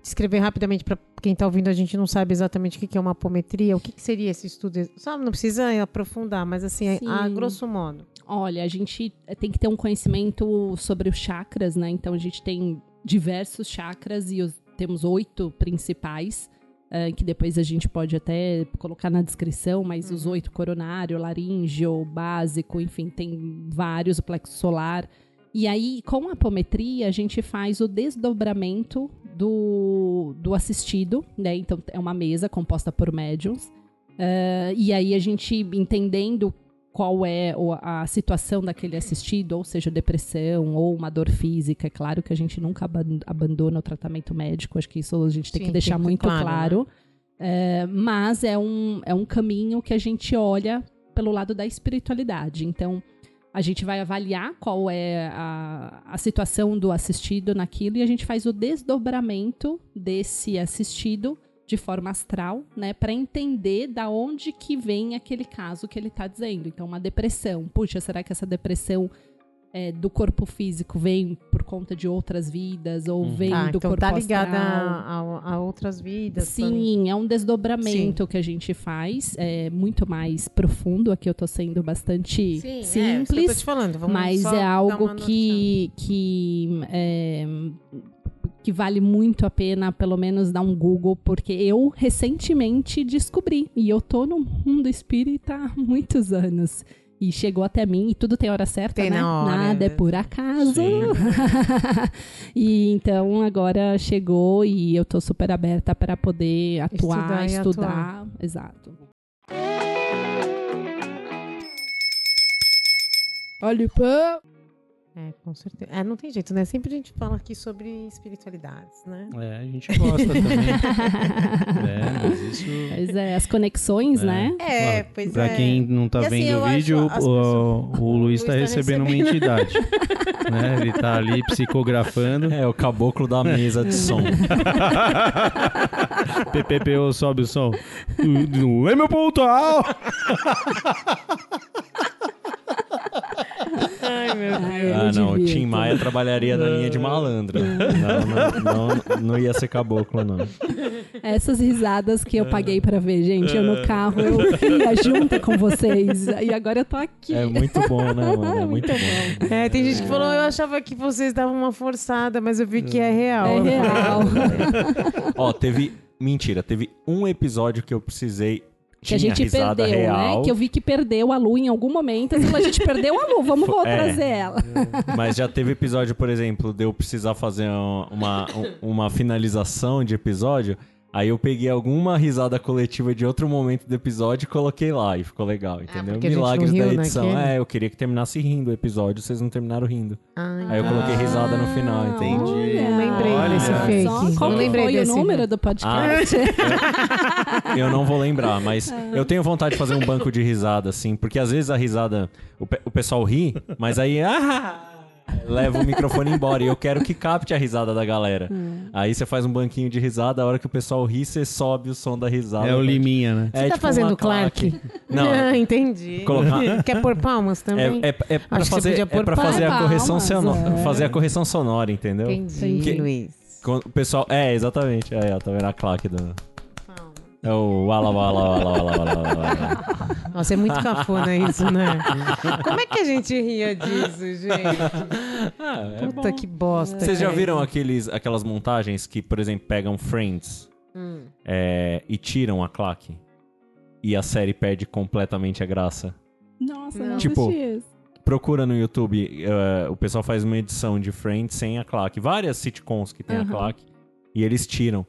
descrever rapidamente para quem está ouvindo a gente não sabe exatamente o que é uma apometria? O que, seria esse estudo? Só não precisa aprofundar, mas assim, Sim. a grosso modo. Olha, a gente tem que ter um conhecimento sobre os chakras, né? Então a gente tem diversos chakras e os- temos oito principais, eh, que depois a gente pode até colocar na descrição, mas os oito coronário, laríngeo, básico, enfim, tem vários, o plexo solar. E aí, com a apometria, a gente faz o desdobramento do, do assistido, né? Então é uma mesa composta por médiums. Eh, e aí a gente entendendo qual é a situação daquele assistido, ou seja, depressão ou uma dor física. É claro que a gente nunca aban- abandona o tratamento médico, acho que isso a gente tem Sim, que deixar tem que- muito claro, claro. É, mas é um, é um caminho que a gente olha pelo lado da espiritualidade. Então, a gente vai avaliar qual é a, a situação do assistido naquilo e a gente faz o desdobramento desse assistido de forma astral, né, para entender da onde que vem aquele caso que ele está dizendo. Então, uma depressão. Puxa, será que essa depressão é, do corpo físico vem por conta de outras vidas ou Uhum. vem Tá, do então corpo tá ligada astral? a, a- a outras vidas. também. Sim, é um desdobramento que a gente faz, é muito mais profundo. Aqui eu tô sendo bastante Sim, é, isso que eu tô simples, te falando. Vamos mas só é dar algo uma que que é, que vale muito a pena, pelo menos dar um Google, porque eu recentemente descobri e eu tô no mundo espírita há muitos anos. E chegou até mim, e tudo tem hora certa, Tem né? na hora, Nada é é. por acaso. E então agora chegou e eu tô super aberta para poder atuar, Estudar estudar. Exato. Olha pô. É, com certeza. É, não tem jeito, né? Sempre a gente fala aqui sobre espiritualidades, né? É, a gente gosta também. é, mas isso. Pois é, as conexões, É. né? É, pois pra é. quem não tá E assim, vendo eu o vídeo, o, pessoas- o Luiz tá tá recebendo uma recebendo. entidade. né? Ele tá ali psicografando. É, o caboclo da mesa de som. PPPO sobe o som. Não é meu pontual! Meu Deus. Ah, não. O. Tim Maia trabalharia na linha de malandro. Não, não, não, não ia ser caboclo, não. Essas risadas que eu paguei pra ver, gente. Eu no carro, eu ria junto com vocês. E agora eu tô aqui. É muito bom, né, mano? É muito bom. É, tem gente que falou, eu achava que vocês davam uma forçada, mas eu vi que é real. É real. Ó, teve. Mentira, teve um episódio que eu precisei. Que a gente perdeu, real, né? Que eu vi que perdeu a Lu em algum momento. Falei, a gente perdeu a Lu, vamos voltar É. trazer ela. Mas já teve episódio, por exemplo, de eu precisar fazer um- uma, um- uma finalização de episódio. Aí eu peguei alguma risada coletiva de outro momento do episódio e coloquei lá. E ficou legal, entendeu? porque a gente não Milagres da edição. naquele? É, eu queria que terminasse rindo o episódio, vocês não terminaram rindo. Ai, Aí eu coloquei risada no final, entendi. Olha, Não lembrei desse olha fake. só. Qual Não lembrei foi desse, o número do podcast? eu não vou lembrar, mas eu tenho vontade de fazer um banco de risada, assim, porque às vezes a risada. O, pe- o pessoal ri, mas aí. Ah, leva o microfone embora. E eu quero que capte a risada da galera. Aí você faz um banquinho de risada, a hora que o pessoal ri, você sobe o som da risada. É o Liminha, né? É Você tá tipo fazendo Clark? claque. Não, Ah, entendi. Colocar- Quer pôr palmas também? É, é, é pra Acho que você fazer, podia é pra fazer a correção sonora, é. fazer a correção sonora, entendeu? Entendi, Que- Luiz. O pessoal, é, exatamente. Aí, ó, tá vendo a claque do. É o wala wala wala wala wala wala. Nossa, é muito cafona isso, né? Como é que a gente ria disso, gente? Ah, é Puta bom. que bosta. Vocês já viram aqueles, aquelas montagens que, por exemplo, pegam Friends Hum. é, e tiram a claque? E a série perde completamente a graça? Nossa, Não. Tipo, esse. Procura no YouTube, eh, o pessoal faz uma edição de Friends sem a claque. Várias sitcoms que tem a Aham. claque. E eles tiram.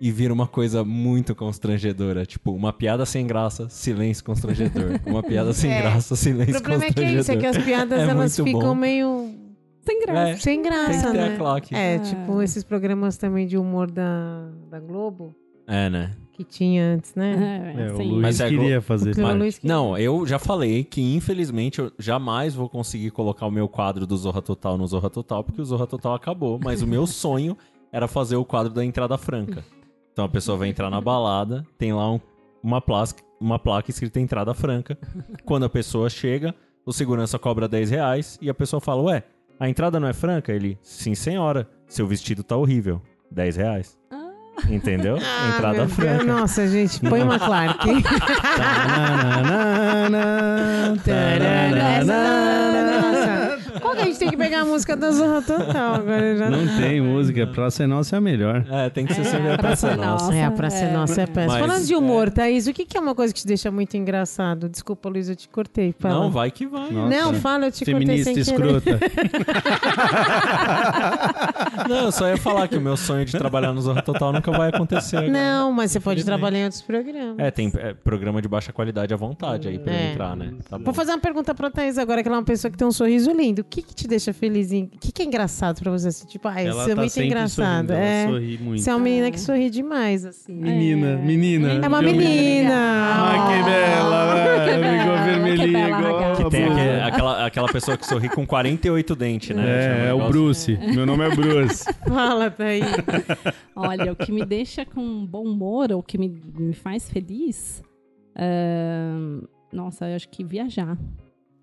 E vira uma coisa muito constrangedora. Tipo, uma piada sem graça, silêncio constrangedor. Uma piada sem É. graça, O silêncio problema é que é constrangedor. isso, é que as piadas É elas ficam bom. meio Sem graça. É, sem tem graça, que ter né? a claque. É, Ah. tipo esses programas também de humor da, da Globo, É, né? que tinha antes, né? É, É, o sim. Luiz Mas é queria fazer. Mas- Luiz que- não, eu já falei que infelizmente eu jamais vou conseguir colocar o meu quadro do Zorra Total no Zorra Total, porque o Zorra Total acabou. Mas o meu sonho era fazer o quadro da entrada franca. Então a pessoa vai entrar na balada, tem lá um- uma, placa, uma placa escrita entrada franca. Quando a pessoa chega, o segurança cobra 10 reais e a pessoa fala: Ué, a entrada não é franca? Ele, sim, senhora, seu vestido tá horrível. 10 reais. Entendeu? Ah, entrada Deus, franca. Nossa, gente, põe uma Clark. Nossa, qual que a gente tem que pegar a música da Zorra Total agora? Já Não tem música, Praça é Nossa é a melhor. É, tem que ser sempre a Praça Praça é Nossa. Nossa. É, a Praça é É. Nossa é péssima. Mas- Falando de humor, Thaís, o que, que é uma coisa que te deixa muito engraçado? Desculpa, Luiz, eu te cortei. Fala. Não, vai que vai. Nossa. Não, fala, eu te Feminista cortei sem querer. escrota. Não, eu só ia falar que o meu sonho de trabalhar no Zorra Total nunca vai acontecer. agora. Não, mas você pode trabalhar em outros programas. É, tem é, programa de baixa qualidade à vontade aí pra eu É. entrar, né? Tá bom. Vou fazer uma pergunta pra Thaís agora, que ela é uma pessoa que tem um sorriso lindo. O que, que te deixa feliz? O que, que é engraçado pra você? Assim, tipo, ah, Ela isso é tá muito engraçado. sorrindo, ela É. sorri muito. Você é uma menina que sorri demais, assim. Menina, menina. É uma menina. Ah, que bela, velho. Ficou vermelhinha que igual Que tem aquele- aquela, aquela pessoa que sorri com 48 dentes, né? É, é o. Bruce. Meu nome é Bruce. Fala, Thaís. Olha, o que me deixa com bom humor, ou o que me, me faz feliz, ahn, nossa, eu acho que viajar.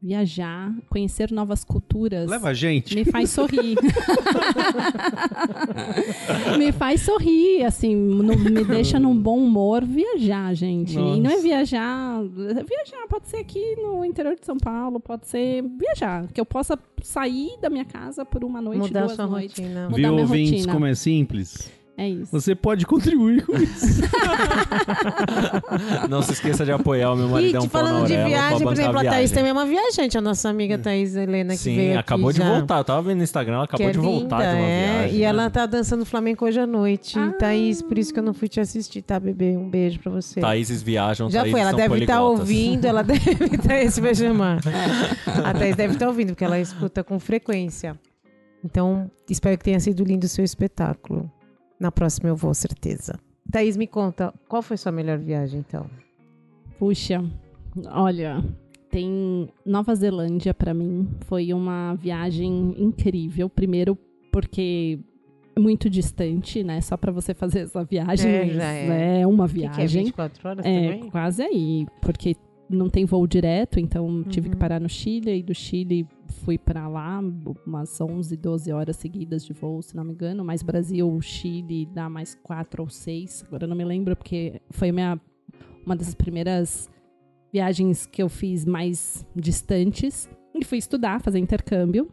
Viajar, conhecer novas culturas. Leva a gente. Me faz sorrir. me faz sorrir, assim, no- me deixa num bom humor viajar, gente. E não é Nossa. viajar. Viajar pode ser aqui no interior de São Paulo, pode ser viajar. Que eu possa sair da minha casa por uma noite, Mudar duas sua noites. rotina. Mudar Viu, minha ouvintes, rotina. como é simples? É isso. Você pode contribuir com isso. Não se esqueça de apoiar o meu E maridão te Pau na falando de viagem, por exemplo, a Thaís viagem. também é uma viajante, a nossa amiga Thaís Helena, que Sim, veio acabou aqui de já. voltar. Eu tava vendo no Instagram, ela acabou que de é voltar linda, de uma é. viagem. E ela né? tá dançando flamenco hoje à noite. Ah. Thaís, por isso que eu não fui te assistir, tá, bebê? Um beijo pra você. Thaíses viajam, Já Thaíses foi, ela são deve estar poliglotas. ouvindo, ela deve estar. Esse vai chamar. A Thaís deve estar ouvindo, porque ela escuta com frequência. Então, espero que tenha sido lindo o seu espetáculo. Na próxima eu vou, certeza. Thaís, me conta, qual foi sua melhor viagem, então? Puxa, olha, tem Nova Zelândia pra mim. Foi uma viagem incrível. Primeiro porque é muito distante, né? Só pra você fazer essa viagem É, já é. é uma O que, que é, viagem. 24 horas É, também? quase aí, porque não tem voo direto, então tive que Uhum. parar no Chile e do Chile fui pra lá umas 11, 12 horas seguidas de voo, se não me engano, mas Brasil, Chile dá mais quatro ou seis, agora não me lembro porque foi minha uma das primeiras viagens que eu fiz mais distantes e fui estudar, fazer intercâmbio.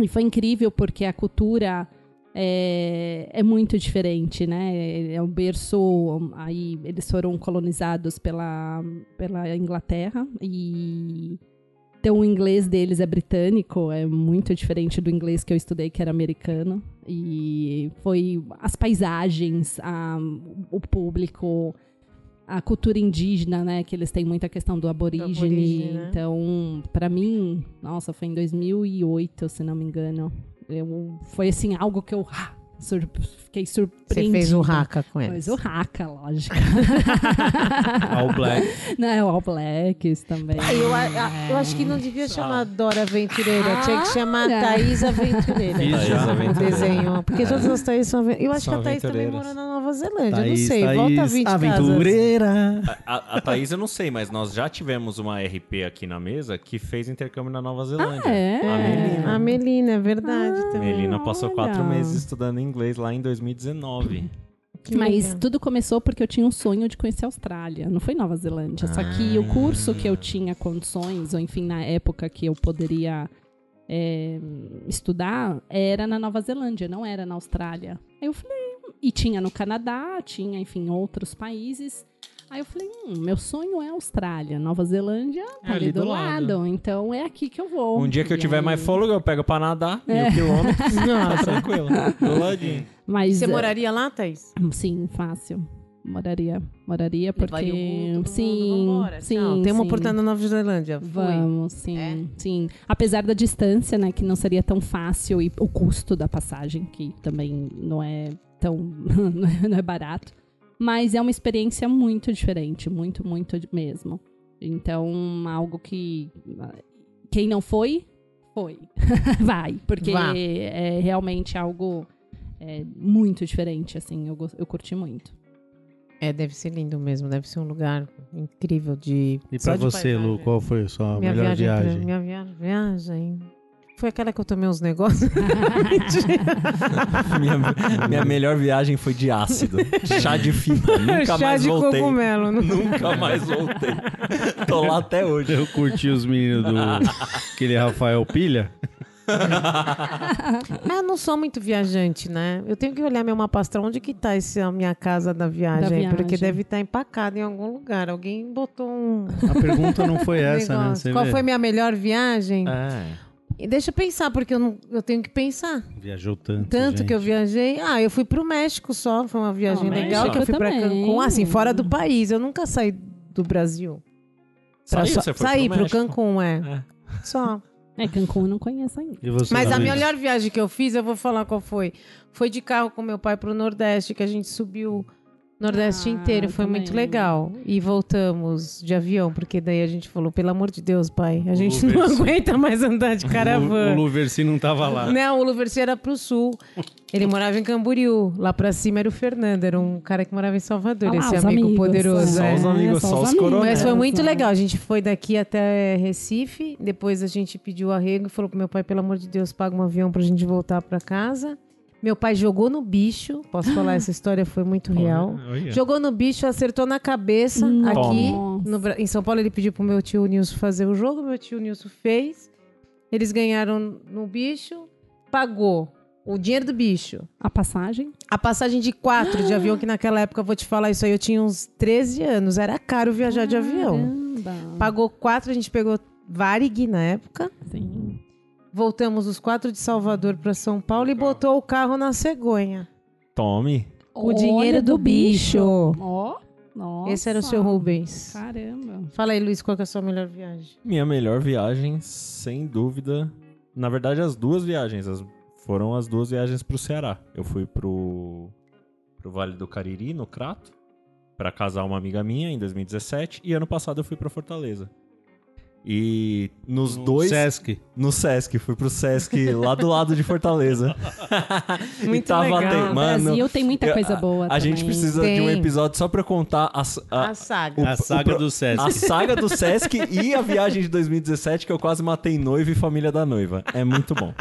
E foi incrível porque a cultura é, é muito diferente, né? É um berço. Aí eles foram colonizados pela, pela Inglaterra e. Então, o inglês deles é britânico, é muito diferente do inglês que eu estudei, que era americano. E foi as paisagens, a- o público, a cultura indígena, né? Que eles têm muita questão do aborígene. aborígene, né? Então, pra mim, nossa, foi em 2008, se não me engano. Eu, foi assim, algo que eu ah, Sur- fiquei Você surpreendida. fez o raca com eles. Fez o raca, lógico. All Black. não, é o All Blacks também. Ah, eu, a- eu acho que não devia chamar Dora Aventureira, tinha que chamar Ah, Thaís Aventureira. Fiz Thaís Aventureira. desenho. Porque todas as Thaís são. Eu acho São que a Thaís também mora na Nova Zelândia. eu não Thaís, sei. Volta a Thaís, 20 casas. aventureira. A, a, a Thaís eu não sei, mas nós já tivemos uma RP aqui na mesa que fez intercâmbio na Nova Zelândia. Ah, é? A Melina. A Melina, é verdade também. Melina passou olha. quatro meses estudando inglês lá em 2019. Que Mas legal. tudo começou porque eu tinha um sonho de conhecer a Austrália. Não foi Nova Zelândia. Só que o curso que eu tinha condições, ou enfim, na época que eu poderia é, estudar, era na Nova Zelândia, não era na Austrália. Aí eu falei, e tinha no Canadá, tinha, enfim, outros países. Aí eu falei, hum, meu sonho é Austrália. Nova Zelândia tá É ali, ali do, do lado. lado. Então é aqui que eu vou. Um dia que eu tiver aí- mais fôlego, eu pego pra nadar, mil quilômetros, tá tranquilo, do ladinho. Mas, Você é, moraria lá, Thaís? Sim, fácil. Moraria. Moraria porque. Levaria o Guto, todo sim, mundo, sim. Tchau. Tem uma sim. oportunidade na Nova Zelândia. Fui. Vamos, sim, É? sim. Apesar da distância, né, que não seria tão fácil e o custo da passagem, que também não é tão não é- não é barato, mas é uma experiência muito diferente, muito, muito mesmo. Então, algo que quem não foi, foi, vai, porque Vá. é realmente algo é, muito diferente, assim. Eu, eu curti muito. É, deve ser lindo mesmo. Deve ser um lugar incrível de. E pra de você, Lu, qual foi a sua minha melhor viagem, pra- viagem? Minha viagem, viagem. Foi aquela que eu tomei uns negócios. minha, minha melhor viagem foi de ácido. Chá de fita. Nunca Chá mais de voltei. cogumelo. não- Nunca mais voltei. Tô lá até hoje. Eu curti os meninos do aquele Rafael Pilha. Ah, eu não sou muito viajante, né? Eu tenho que olhar meu mapa astral. Onde que tá esse, a minha casa da viagem? Da aí? Porque viagem. deve estar empacada em algum lugar. Alguém botou um A pergunta não foi essa, né? Você Qual vê? foi minha melhor viagem? É. E deixa eu pensar, porque eu, não, eu tenho que pensar. Viajou tanto. Tanto gente. que eu viajei. Ah, eu fui pro México só. Foi uma viagem Ah, legal. Que eu fui pra também. Cancún. Assim, fora do país. Eu nunca saí do Brasil. Pra Saiu, só- você foi saí pro pro? Cancún, é. É. Só. É, Cancún eu não conheço ainda. E você, Mas a melhor viagem que eu fiz, eu vou falar qual foi. Foi de carro com meu pai pro Nordeste, que a gente subiu Nordeste Ah, inteiro. Foi também. muito legal. E voltamos de avião, porque daí a gente falou, pelo amor de Deus, pai, a gente não aguenta mais andar de O, o caravana. Luversi não tava lá. Não, o Luversi era pro sul. Ele morava em Camboriú. Lá pra cima era o Fernando, era um cara que morava em Salvador, Ah esse os amigo amigos, poderoso. é. é. Só os amigos, só os coronéis. Mas foi muito é. legal. A gente foi daqui até Recife. Depois a gente pediu arrego e falou pro meu pai, pelo amor de Deus, paga um avião pra gente voltar pra casa. Meu pai jogou no bicho. Posso falar, essa história foi muito real. Olha. Jogou no bicho, acertou na cabeça Nossa. aqui. no em São Paulo ele pediu pro meu tio Nilson fazer o jogo. Meu tio Nilson fez. Eles ganharam no bicho. Pagou o dinheiro do bicho. A passagem? A passagem de quatro de avião, que naquela época, vou te falar isso aí, eu tinha uns 13 anos. Era caro viajar de avião. Caramba. Pagou quatro, a gente pegou Varig na época. Sim. Voltamos os quatro de Salvador para São Paulo e botou o carro na cegonha. Tome. O dinheiro do bicho. Ó, nossa. Esse era o seu Rubens. Caramba. Fala aí, Luiz, qual que é a sua melhor viagem? Minha melhor viagem, sem dúvida. Na verdade, as duas viagens. as- foram as duas viagens pro Ceará. Eu fui pro, pro Vale do Cariri, no Crato, pra casar uma amiga minha em 2017. E ano passado eu fui pra Fortaleza. E nos No dois. Sesc. No Sesc, fui pro Sesc lá do lado de Fortaleza. Muito E tava legal. O Mano, Brasil tem muita coisa boa a gente precisa de um Tem. episódio só pra contar as- a, A saga. A saga pro- do Sesc. a saga do Sesc e a viagem de 2017 que eu quase matei noiva e família da noiva. É muito bom.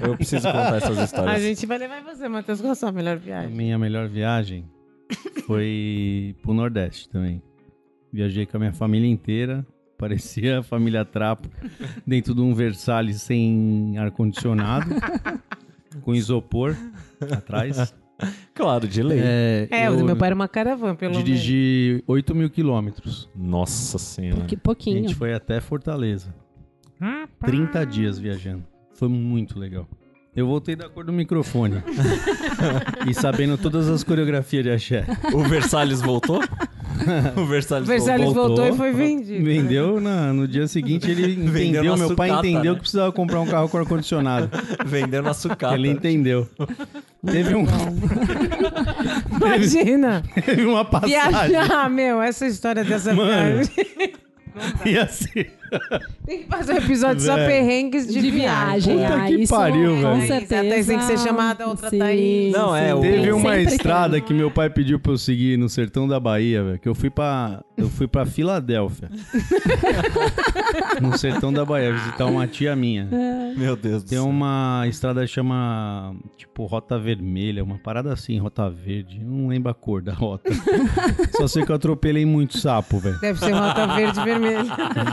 Eu preciso contar essas histórias. A gente vai levar você, Matheus. Qual a sua melhor A viagem? minha melhor viagem foi pro Nordeste também. Viajei com a minha família inteira. Parecia a família Trapo dentro de um Versalhes sem ar-condicionado, com isopor atrás. Claro, de lei. É, É, o do meu pai era uma caravana, pelo menos. dirigi 8 mil quilômetros. Nossa senhora. Que A pouquinho. gente foi até Fortaleza. 30 dias viajando. Foi muito legal. Eu voltei da cor do microfone. e sabendo todas as coreografias de axé. O Versalhes voltou? O Versalhes, O Versalhes voltou. voltou, e foi vendido. Vendeu na- no dia seguinte, ele entendeu. na Meu pai sucata, entendeu né? que precisava comprar um carro com ar-condicionado. Vendeu na sucata. Ele entendeu. Teve, um, Imagina. teve uma passagem. Viajar, meu, essa história dessa Mano. viagem. Ia ser. Tem que fazer um episódio só perrengues de, De viagem. Puta ah, que isso pariu, com velho. certeza. A Thaís tem que ser chamada, outra Sim, Thaís. Não, é, sim. Teve uma estrada tem. que meu pai pediu pra eu seguir no sertão da Bahia, velho. Que eu fui pra. Eu fui pra Filadélfia. no sertão da Bahia, visitar uma tia minha. Meu Deus do Tem céu. uma estrada que chama, tipo, Rota Vermelha, uma parada assim, Rota Verde. Eu não lembro a cor da rota. Só sei que eu atropelei muito sapo, velho. Deve ser rota verde e vermelha.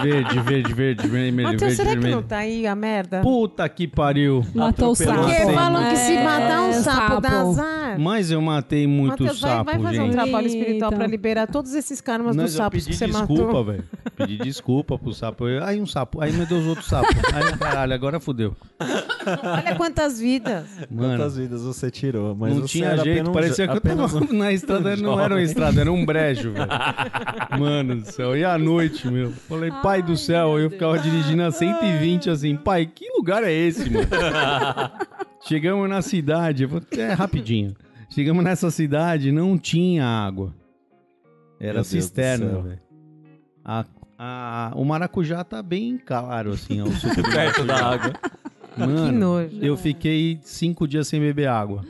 Verde, verde, verde, vermelho, Matheus, verde, será que vermelho. não tá aí a merda? Puta que pariu. Matou o sapo. Porque falam que se É, matar um sapo, dá azar. Mas eu matei muito Matheus, vai, sapo, vai fazer um gente. trabalho espiritual Eita. pra liberar todos esses karmas Mas dos eu sapos pedi que você desculpa, matou. velho. Pedi desculpa pro sapo. Eu- Aí um sapo. Aí meu Deus, outro sapo. Aí, caralho, agora fudeu. Olha quantas vidas. Mano, Quantas vidas você tirou? Mas não você tinha era jeito. um Parecia que eu tava um- na estrada. Não era uma estrada, era um brejo, velho. Mano do céu. E à noite, meu? Falei, pai do céu. Eu ficava dirigindo a 120 assim. Pai, que lugar é esse, mano? Chegamos na cidade. É, rapidinho. Chegamos nessa cidade, não tinha água. Era cisterna, céu. velho. A, a- o maracujá tá bem claro, assim, ó, o suco do Perto da água. Que Mano, nojo. eu fiquei cinco dias sem beber água.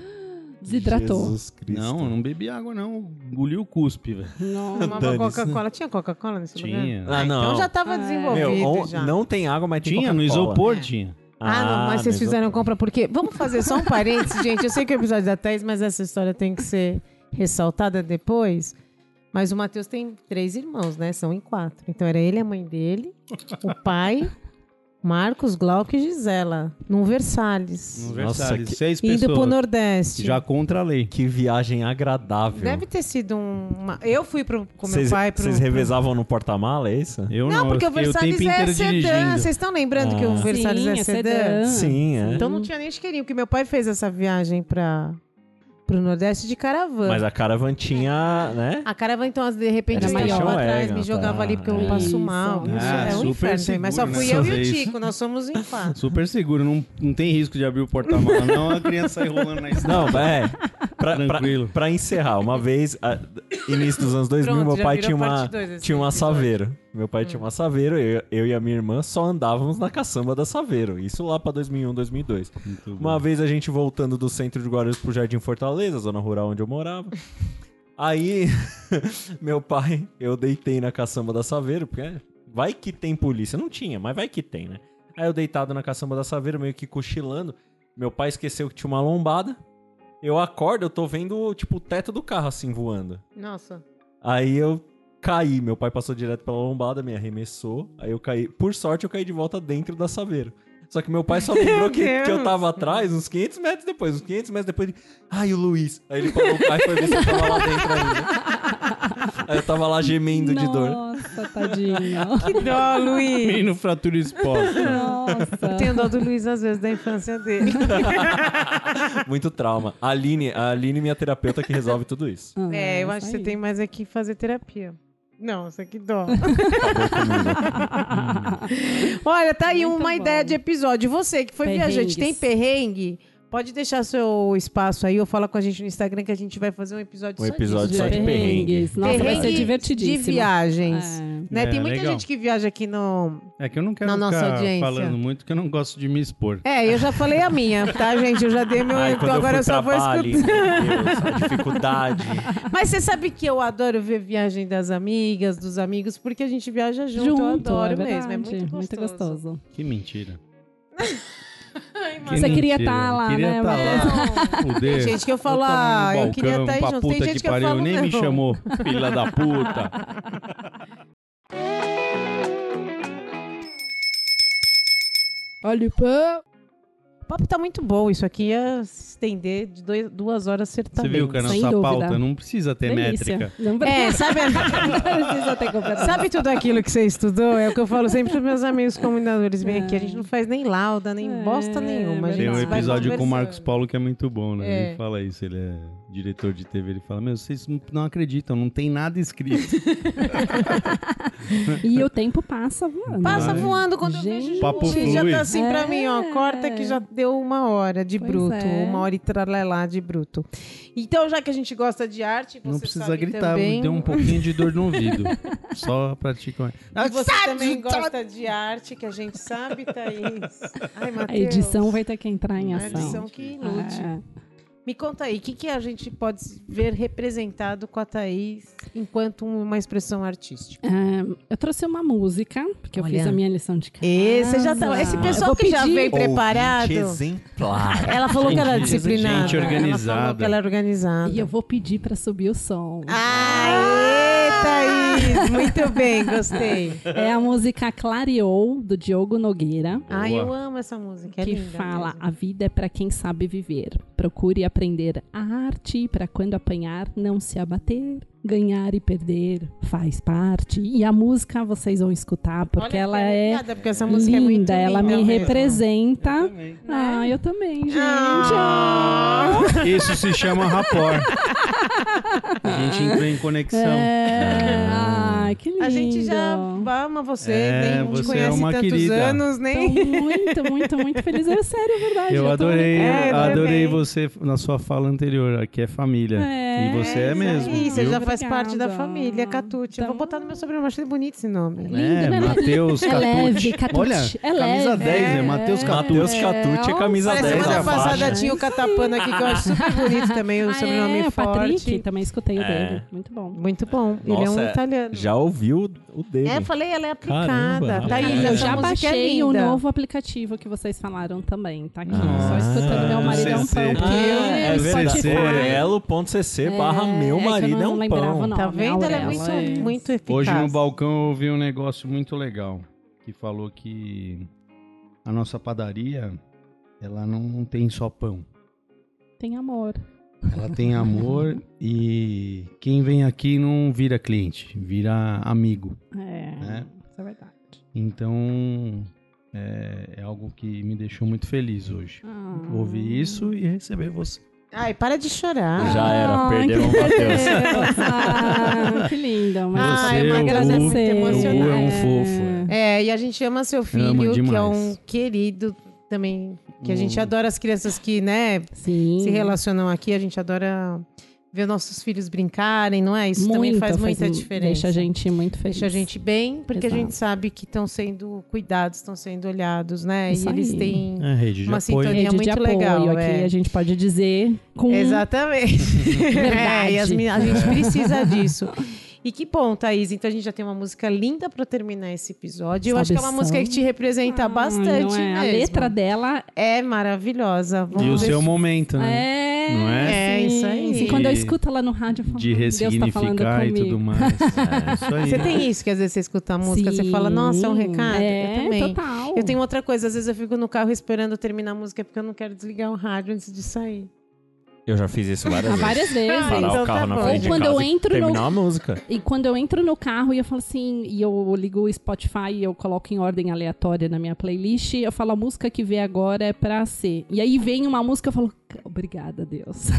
Desidratou. Jesus Cristo. Não, eu não bebi água, não. Engoli o cuspe, velho. Não. Dane-se. Coca-Cola. Tinha Coca-Cola nesse lugar? Tinha. Ah, não. Então já tava É. desenvolvido Meu, on- já. não tem água, mas tem Tinha, no isopor tinha. Ah, não, mas vocês no fizeram compra porque... Vamos fazer só um parênteses, gente. Eu sei que é o episódio da Thaís, mas essa história tem que ser ressaltada depois. Mas o Matheus tem três irmãos, né? São em quatro. Então era ele, a mãe dele, o pai, Marcos, Glauco e Gisela. Num Versalhes. No Nossa, Versalhes, que- seis Indo pro pessoas. Nordeste. Já contra a lei. Que viagem agradável. Deve ter sido um, uma... Eu fui pro, com meu Vocês pai pro... vocês revezavam no porta-mala, é isso? Eu Não, não, porque eu o fiquei o tempo Versalhes é inteiro sedã. dirigindo. Vocês estão lembrando que o Ah. Versalhes Sim, é é sedã? sedã. Sim, é. Então não tinha nem isqueirinho, porque meu pai fez essa viagem para pro Nordeste de caravana. Mas a caravan tinha, né? A caravana, então, de repente, Era eu lá atrás, Wagon, me jogava tá. ali porque eu É. passo Isso. mal. Isso Ah, é um super inferno. também, Mas só seguro, fui né? eu e o. Tico, nós somos em quatro. Super seguro, não, não tem risco de abrir o porta-mala, não. A criança sai rolando na estrada. Não, é. Pra, pra, Tranquilo. pra encerrar, uma vez, a- início dos anos 2000, Pronto, meu pai tinha uma, dois esse tinha uma episódio. Saveiro. Meu pai tinha uma Saveiro, eu, eu e a minha irmã só andávamos na caçamba da Saveiro. Isso lá pra 2001, 2002. Muito bom. Uma vez a gente voltando do centro de Guarulhos pro Jardim Fortaleza, zona rural onde eu morava. Aí, meu pai, eu deitei na caçamba da Saveiro, porque vai que tem polícia. Não tinha, mas vai que tem, né? Aí eu deitado na caçamba da Saveiro, meio que cochilando. Meu pai esqueceu que tinha uma lombada. Eu acordo, eu tô vendo, tipo, o teto do carro assim voando. Nossa. Aí eu caí, meu pai passou direto pela lombada, me arremessou. Aí eu caí. Por sorte, eu caí de volta dentro da Saveiro. Só que meu pai só lembrou que, que eu tava atrás, uns 500 metros depois. Uns 500 metros depois, ele... Ai, o Luiz. Aí ele parou o e foi ver se eu tava lá dentro ainda. Aí eu tava lá gemendo de dor. Nossa, tadinho. Que dó, Luiz. Menino fratura exposta. Nossa. Tenho dó do Luiz, às vezes, da infância dele. Muito trauma. A Aline, a Aline, minha terapeuta, que resolve tudo isso. Ah, É, eu isso acho que você tem mais aqui que fazer terapia. Não, isso aqui dó. Olha, tá aí Muito uma bom. ideia de episódio. Você que foi Perrengues. viajante, tem perrengue? Pode deixar seu espaço aí ou fala com a gente no Instagram que a gente vai fazer um episódio Um só episódio disso. só de perrengue. Nossa, vai ser divertidíssimo. De viagens. É. Né? É, tem muita legal. gente que viaja aqui no. É que eu não quero Na nossa ficar audiência. falando muito, que eu não gosto de me expor. É, eu já falei a minha, tá, gente? Eu já dei meu. Ai, então agora eu eu só vou escutar. meu Deus, a dificuldade. Mas você sabe que eu adoro ver viagem das amigas, dos amigos, porque a gente viaja junto. Junto, eu adoro é mesmo. É muito gostoso. muito gostoso. Que mentira. Você queria mentira. estar lá, Queria né? tá lá. Tem Fuder. gente que eu falo, Eu no ah, eu balcão, queria estar aí pra junto. Tem gente que que eu pariu, falo, nem não. me chamou, filha da puta. Olha o pão. O papo tá muito bom. Isso aqui ia se estender de dois- duas horas Você certamente. viu que a nossa dúvida. pauta não precisa ter Delícia. métrica. Não É, sabe, não precisa ter completamente. sabe tudo aquilo que você estudou? É o que eu falo sempre pros meus amigos combinadores. Vem aqui, a gente não faz nem lauda, nem É, bosta nenhuma. Gente Tem um episódio com o. Marcos Paulo que é muito bom, né? É. Ele fala isso, ele é diretor de TV, ele fala, meu, vocês não- acreditam, não tem nada escrito. E o tempo passa voando. Passa Vai. voando quando eu Gente. vejo Papo gente, já tá assim pra É. mim, ó. Corta que já deu uma hora de Pois bruto. é. Uma hora e tralelá de bruto. Então, já que a gente gosta de arte, você não precisa sabe gritar, também... deu um pouquinho de dor no ouvido. Só pratica. E você também gosta de arte, que a gente sabe, Thaís. Ai, A edição vai ter que entrar em A ação. edição que lute. É. Me conta aí, o que, que a gente pode ver representado com a Thaís enquanto uma expressão artística? É, eu trouxe uma música, porque eu Olha. fiz a minha lição de casa. Esse já tá. Esse Eu pessoal que já veio preparado. Exemplar. Ela falou que era Gente, disciplinada. gente Ela falou organizada. que ela era organizada. E eu vou pedir pra subir o som. Aê, Thaís! Muito bem, gostei. É a música Clareou, do Diogo Nogueira. Ai, Boa. eu amo essa música. É que linda fala: mesmo. a vida é para quem sabe viver. Procure aprender a arte para quando apanhar não se abater. Ganhar e perder faz parte. E a música vocês vão escutar porque Olha, ela é obrigada, porque essa música é muito linda, ela me linda mesmo. representa. Ah, eu também, gente. Ah. Isso se chama rapport. A gente entrou em conexão. É, ai, que lindo. A gente já ama você, É, nem te você é conhece uma tantos querida. anos, Tô nem. muito, muito, muito feliz. É sério, é verdade. Eu tô- adorei, É, eu adorei você na sua fala anterior, que é família. É, e você é isso mesmo. aí, você viu? já faz parte da Obrigada. família, Catucci. Eu vou Então- botar no meu sobrenome, achei bonito esse nome. Lindo, É, né? Matheus É Catucci. leve, Catucci. Olha, É camisa leve. 10, né? Matheus Catucci. Matheus Catucci é camisa Parece 10 semana passada tinha o Catapana aqui, que eu acho super bonito também, o Ah, sobrenome é, forte. Patrick, também escutei o É. dele. Muito bom. Muito bom. Ele é um italiano. Já ouviu o dele. É, falei, ela é aplicada. Caramba, Thaís, rapaz. essa Eu já música baixei é o novo aplicativo que vocês falaram também. Tá aqui, Ah, só escutando meu do marido é um pão. Porque Ah, eu é barra É, meu é que eu marido não é um lembrava pão. o nome. Tá vendo? Ela é muito, é- muito eficaz. Hoje no balcão eu ouvi um negócio muito legal. Que falou que a nossa padaria, ela não tem só pão. Tem amor. Ela tem amor e quem vem aqui não vira cliente, vira amigo. É, É. isso é verdade. Então é, é algo que me deixou muito feliz hoje. Ah. Ouvir isso e receber você. Ai, para de chorar. Já era, perdemos que o Matheus. Ah, que lindo. Mas Ai, Você, Matheus, é o muito emocionante. é um fofo. É, e a gente ama seu filho, Ama que é um querido também. Que a gente Hum. adora as crianças que, né, Sim. se relacionam aqui. A gente adora ver nossos filhos brincarem, não é? Isso também faz muita faz- diferença. Deixa a gente muito feliz. Deixa a gente bem, porque a Exato. gente sabe que estão sendo cuidados, estão sendo olhados, né? Isso e eles aí. têm. É Uma apoio. sintonia Rede de muito apoio legal, aqui, é. a gente pode dizer com Exatamente. Verdade. É, e a gente precisa disso. E que bom, Thaís. Então a gente já tem uma música linda pra terminar esse episódio. Eu acho que é uma música que te representa Ah, bastante é? mesmo. A letra dela é maravilhosa. Vamos E o seu se- momento, né? é. Não é? É, sim. isso aí. Sim, quando eu escuto ela no rádio, eu falo, De "Ah, Deus tá falando ressignificar e comigo. tudo mais. É isso aí. Você tem isso que às vezes você escuta a música, você Sim. fala, nossa, é um recado. É, eu também. total. Eu tenho outra coisa, às vezes eu fico no carro esperando terminar a música porque eu não quero desligar o rádio antes de sair. Eu já fiz isso várias Ah, vezes. várias vezes. Parar Então o carro tá na frente de quando casa eu e entro no- terminar a música. E quando eu entro no carro e eu falo assim, e eu ligo o Spotify e eu coloco em ordem aleatória na minha playlist, eu falo a música que vem agora é pra ser. E aí vem uma música, eu falo, obrigada, Deus.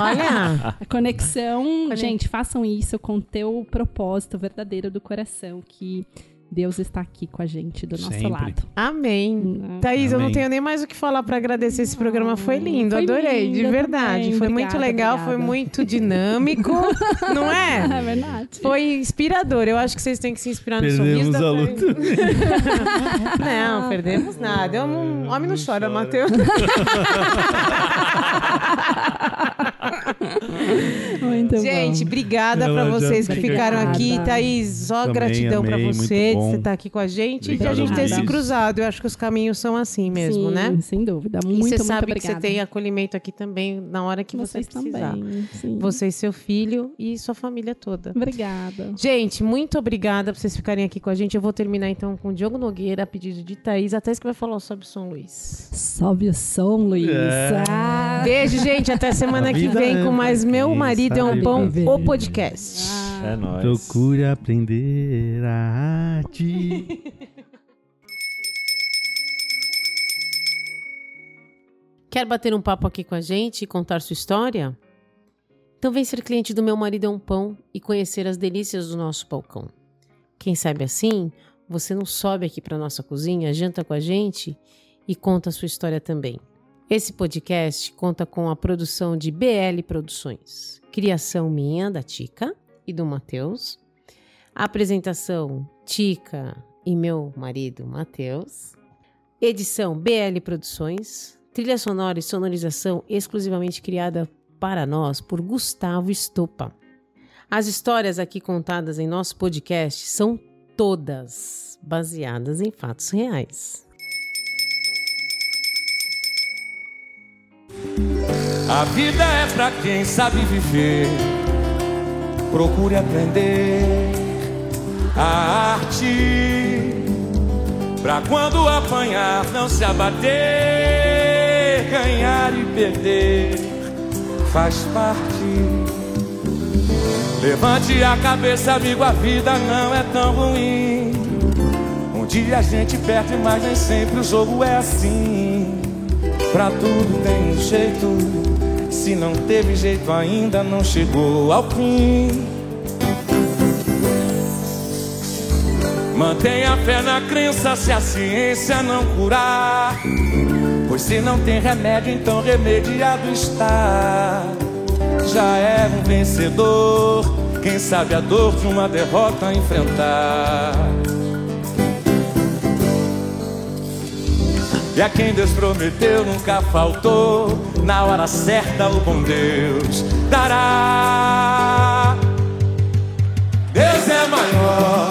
Olha! A conexão, Conex- gente, façam isso com o teu propósito verdadeiro do coração, que Deus está aqui com a gente do nosso Sempre. lado. Amém. Né? Thaís, eu não Amém. tenho nem mais o que falar pra agradecer esse programa. Foi lindo, Foi adorei, de lindo verdade. também. Foi muito Obrigada, legal, foi obrigada. muito dinâmico, não é? É verdade. Foi inspirador. Eu acho que vocês têm que se inspirar no sorriso Perdemos a luta. Não, perdemos nada. Eu não... Homem não chora, Matheus. Muito Gente, bom. obrigada Ela pra já vocês que fica- ficaram aqui. Obrigada. Thaís, só Também gratidão pra amei, você muito de bom. você estar aqui com a gente e de a Obrigado, gente ter se cruzado. Eu acho que os caminhos são assim mesmo, Sim, né? Sem dúvida. E Muito, você muito sabe que obrigada. você tem acolhimento aqui também na hora que Vocês você precisar. também. Sim. Você e seu filho e sua família toda. Obrigada. Gente, muito obrigada por vocês ficarem aqui com a gente. Eu vou terminar então com o Diogo Nogueira, a pedido de Thaís. A Thaís que vai falar sobre o Som Luiz. Sobe o som, Luiz. É. Ah. Beijo, gente. Até semana que vem é com mais Meu quem Marido é um Pão, o podcast. Ah. É nóis. Procure aprender a Quer bater um papo aqui com a gente e contar sua história? Então vem ser cliente do Meu Marido é um Pão e conhecer as delícias do nosso balcão. Quem sabe assim, você não sobe aqui para nossa cozinha, janta com a gente e conta sua história também. Esse podcast conta com a produção de BL Produções, criação minha, da Tica e do Matheus, apresentação Tica e meu marido Matheus, edição BL Produções, trilha sonora e sonorização exclusivamente criada para nós por Gustavo Estopa. As histórias aqui contadas em nosso podcast são todas baseadas em fatos reais. A vida é pra quem sabe viver. Procure aprender a arte. Pra quando apanhar, não se abater. Ganhar e perder faz parte. Levante a cabeça, amigo, a vida não é tão ruim. Um dia a gente perde, mas nem sempre o jogo é assim. Pra tudo tem um jeito. Se não teve jeito ainda, não chegou ao fim. Mantenha fé na crença se a ciência não curar. Pois se não tem remédio, então remediado está. Já é um vencedor. Quem sabe a dor de uma derrota enfrentar. E a quem Deus prometeu nunca faltou. Na hora certa, o bom Deus dará. Deus é maior,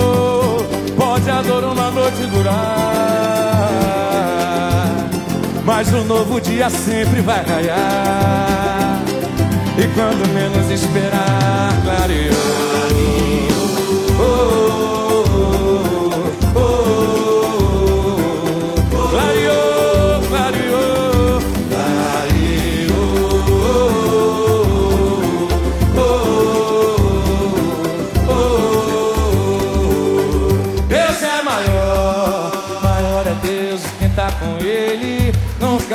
Pode a dor uma noite durar, mas um novo dia sempre vai raiar. E quando menos esperar, clareou. Oh, oh,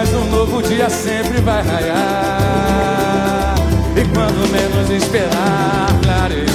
mas um novo dia sempre vai raiar. E quando menos esperar, clareia.